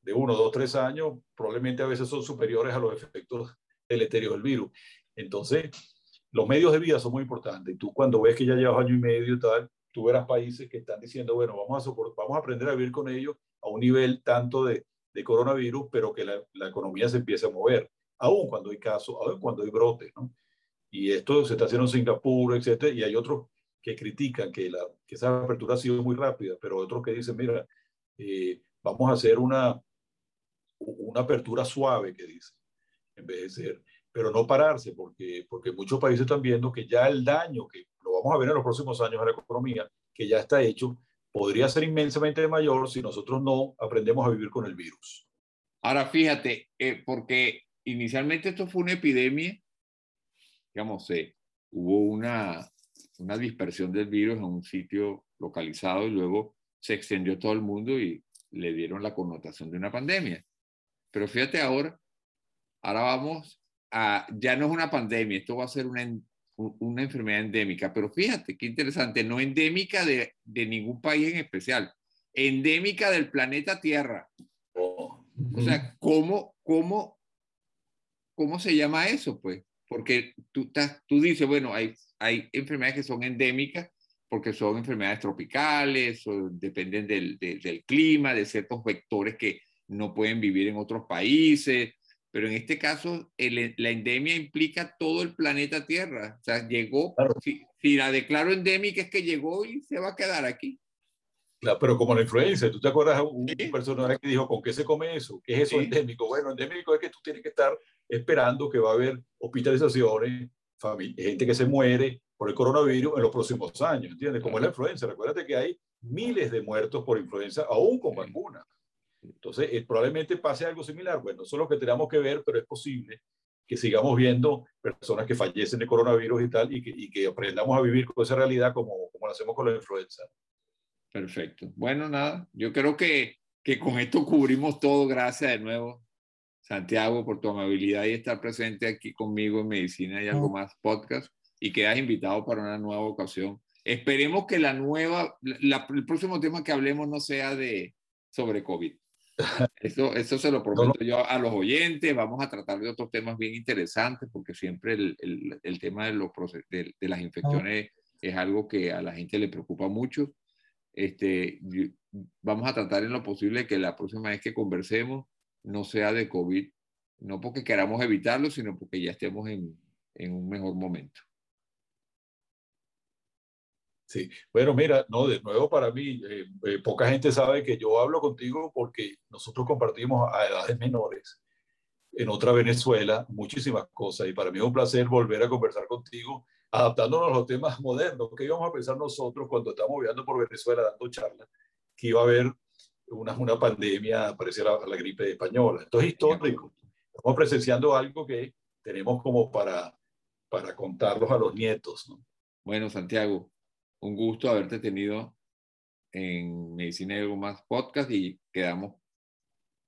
de uno, dos, tres años probablemente a veces son superiores a los efectos deleterios del virus. Entonces, los medios de vida son muy importantes. Y tú cuando ves que ya llevas año y medio y tal, tú verás países que están diciendo, bueno, vamos a, vamos a aprender a vivir con ellos a un nivel tanto de, de coronavirus, pero que la, la, economía se empiece a mover, aún cuando hay casos, aún cuando hay brotes. Y esto se está haciendo en Singapur, etcétera, y hay otros que critican que, la, que esa apertura ha sido muy rápida, pero otros que dicen, mira, eh, vamos a hacer una, una apertura suave, que dicen, en vez de ser pero no pararse, porque, porque muchos países están viendo que ya el daño, que lo vamos a ver en los próximos años a la economía, que ya está hecho, podría ser inmensamente mayor si nosotros no aprendemos a vivir con el virus. Ahora, fíjate, eh, porque inicialmente esto fue una epidemia, digamos, eh, hubo una, una dispersión del virus en un sitio localizado y luego se extendió a todo el mundo y le dieron la connotación de una pandemia. Pero fíjate ahora, ahora vamos ya no es una pandemia, esto va a ser una, una enfermedad endémica, pero fíjate qué interesante, no endémica de, de ningún país en especial, endémica del planeta Tierra. O sea, ¿cómo, cómo, cómo se llama eso? Pues, porque tú, estás, tú dices, bueno, hay, hay enfermedades que son endémicas porque son enfermedades tropicales o dependen del, del clima, de ciertos vectores que no pueden vivir en otros países pero en este caso la endemia implica todo el planeta Tierra. O sea, llegó, si, la declaro endémica es que llegó y se va a quedar aquí. Claro, pero como la influenza, ¿tú te acuerdas un, un personaje que dijo, ¿con qué se come eso? ¿Qué es eso endémico? Bueno, endémico es que tú tienes que estar esperando que va a haber hospitalizaciones, gente que se muere por el coronavirus en los próximos años, ¿entiendes? Como es la influenza. Recuérdate que hay miles de muertos por influenza, aún con vacuna. Entonces, eh, probablemente pase algo similar. Bueno, eso es lo que tenemos que ver, pero es posible que sigamos viendo personas que fallecen de coronavirus y tal, y que, y que aprendamos a vivir con esa realidad como, como lo hacemos con la influenza. Perfecto. Bueno, nada, yo creo que, que con esto cubrimos todo. Gracias de nuevo, Santiago, por tu amabilidad y estar presente aquí conmigo en Medicina y algo más podcast y quedas invitado para una nueva ocasión. Esperemos que la nueva, el próximo tema que hablemos no sea de sobre COVID. Eso, eso se lo prometo yo a los oyentes. Vamos a tratar de otros temas bien interesantes porque siempre el, el, el tema de, los, de, de las infecciones es algo que a la gente le preocupa mucho. Este, vamos a tratar en lo posible que la próxima vez que conversemos no sea de COVID, no porque queramos evitarlo, sino porque ya estemos en, en un mejor momento. Sí, bueno, mira, no, de nuevo para mí, eh, eh, poca gente sabe que yo hablo contigo porque nosotros compartimos a edades menores en otra Venezuela muchísimas cosas y para mí es un placer volver a conversar contigo adaptándonos a los temas modernos. ¿Qué íbamos a pensar nosotros cuando estamos viajando por Venezuela dando charlas? Que iba a haber una, una pandemia parecida a la gripe española. Esto es histórico. Estamos presenciando algo que tenemos como para, para contarlos a los nietos. ¿no? Bueno, Santiago, un gusto haberte tenido en Medicina y algo más podcast y quedamos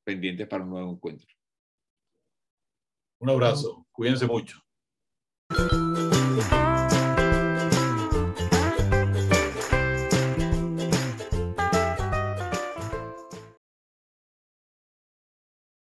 pendientes para un nuevo encuentro. Un abrazo, cuídense mucho.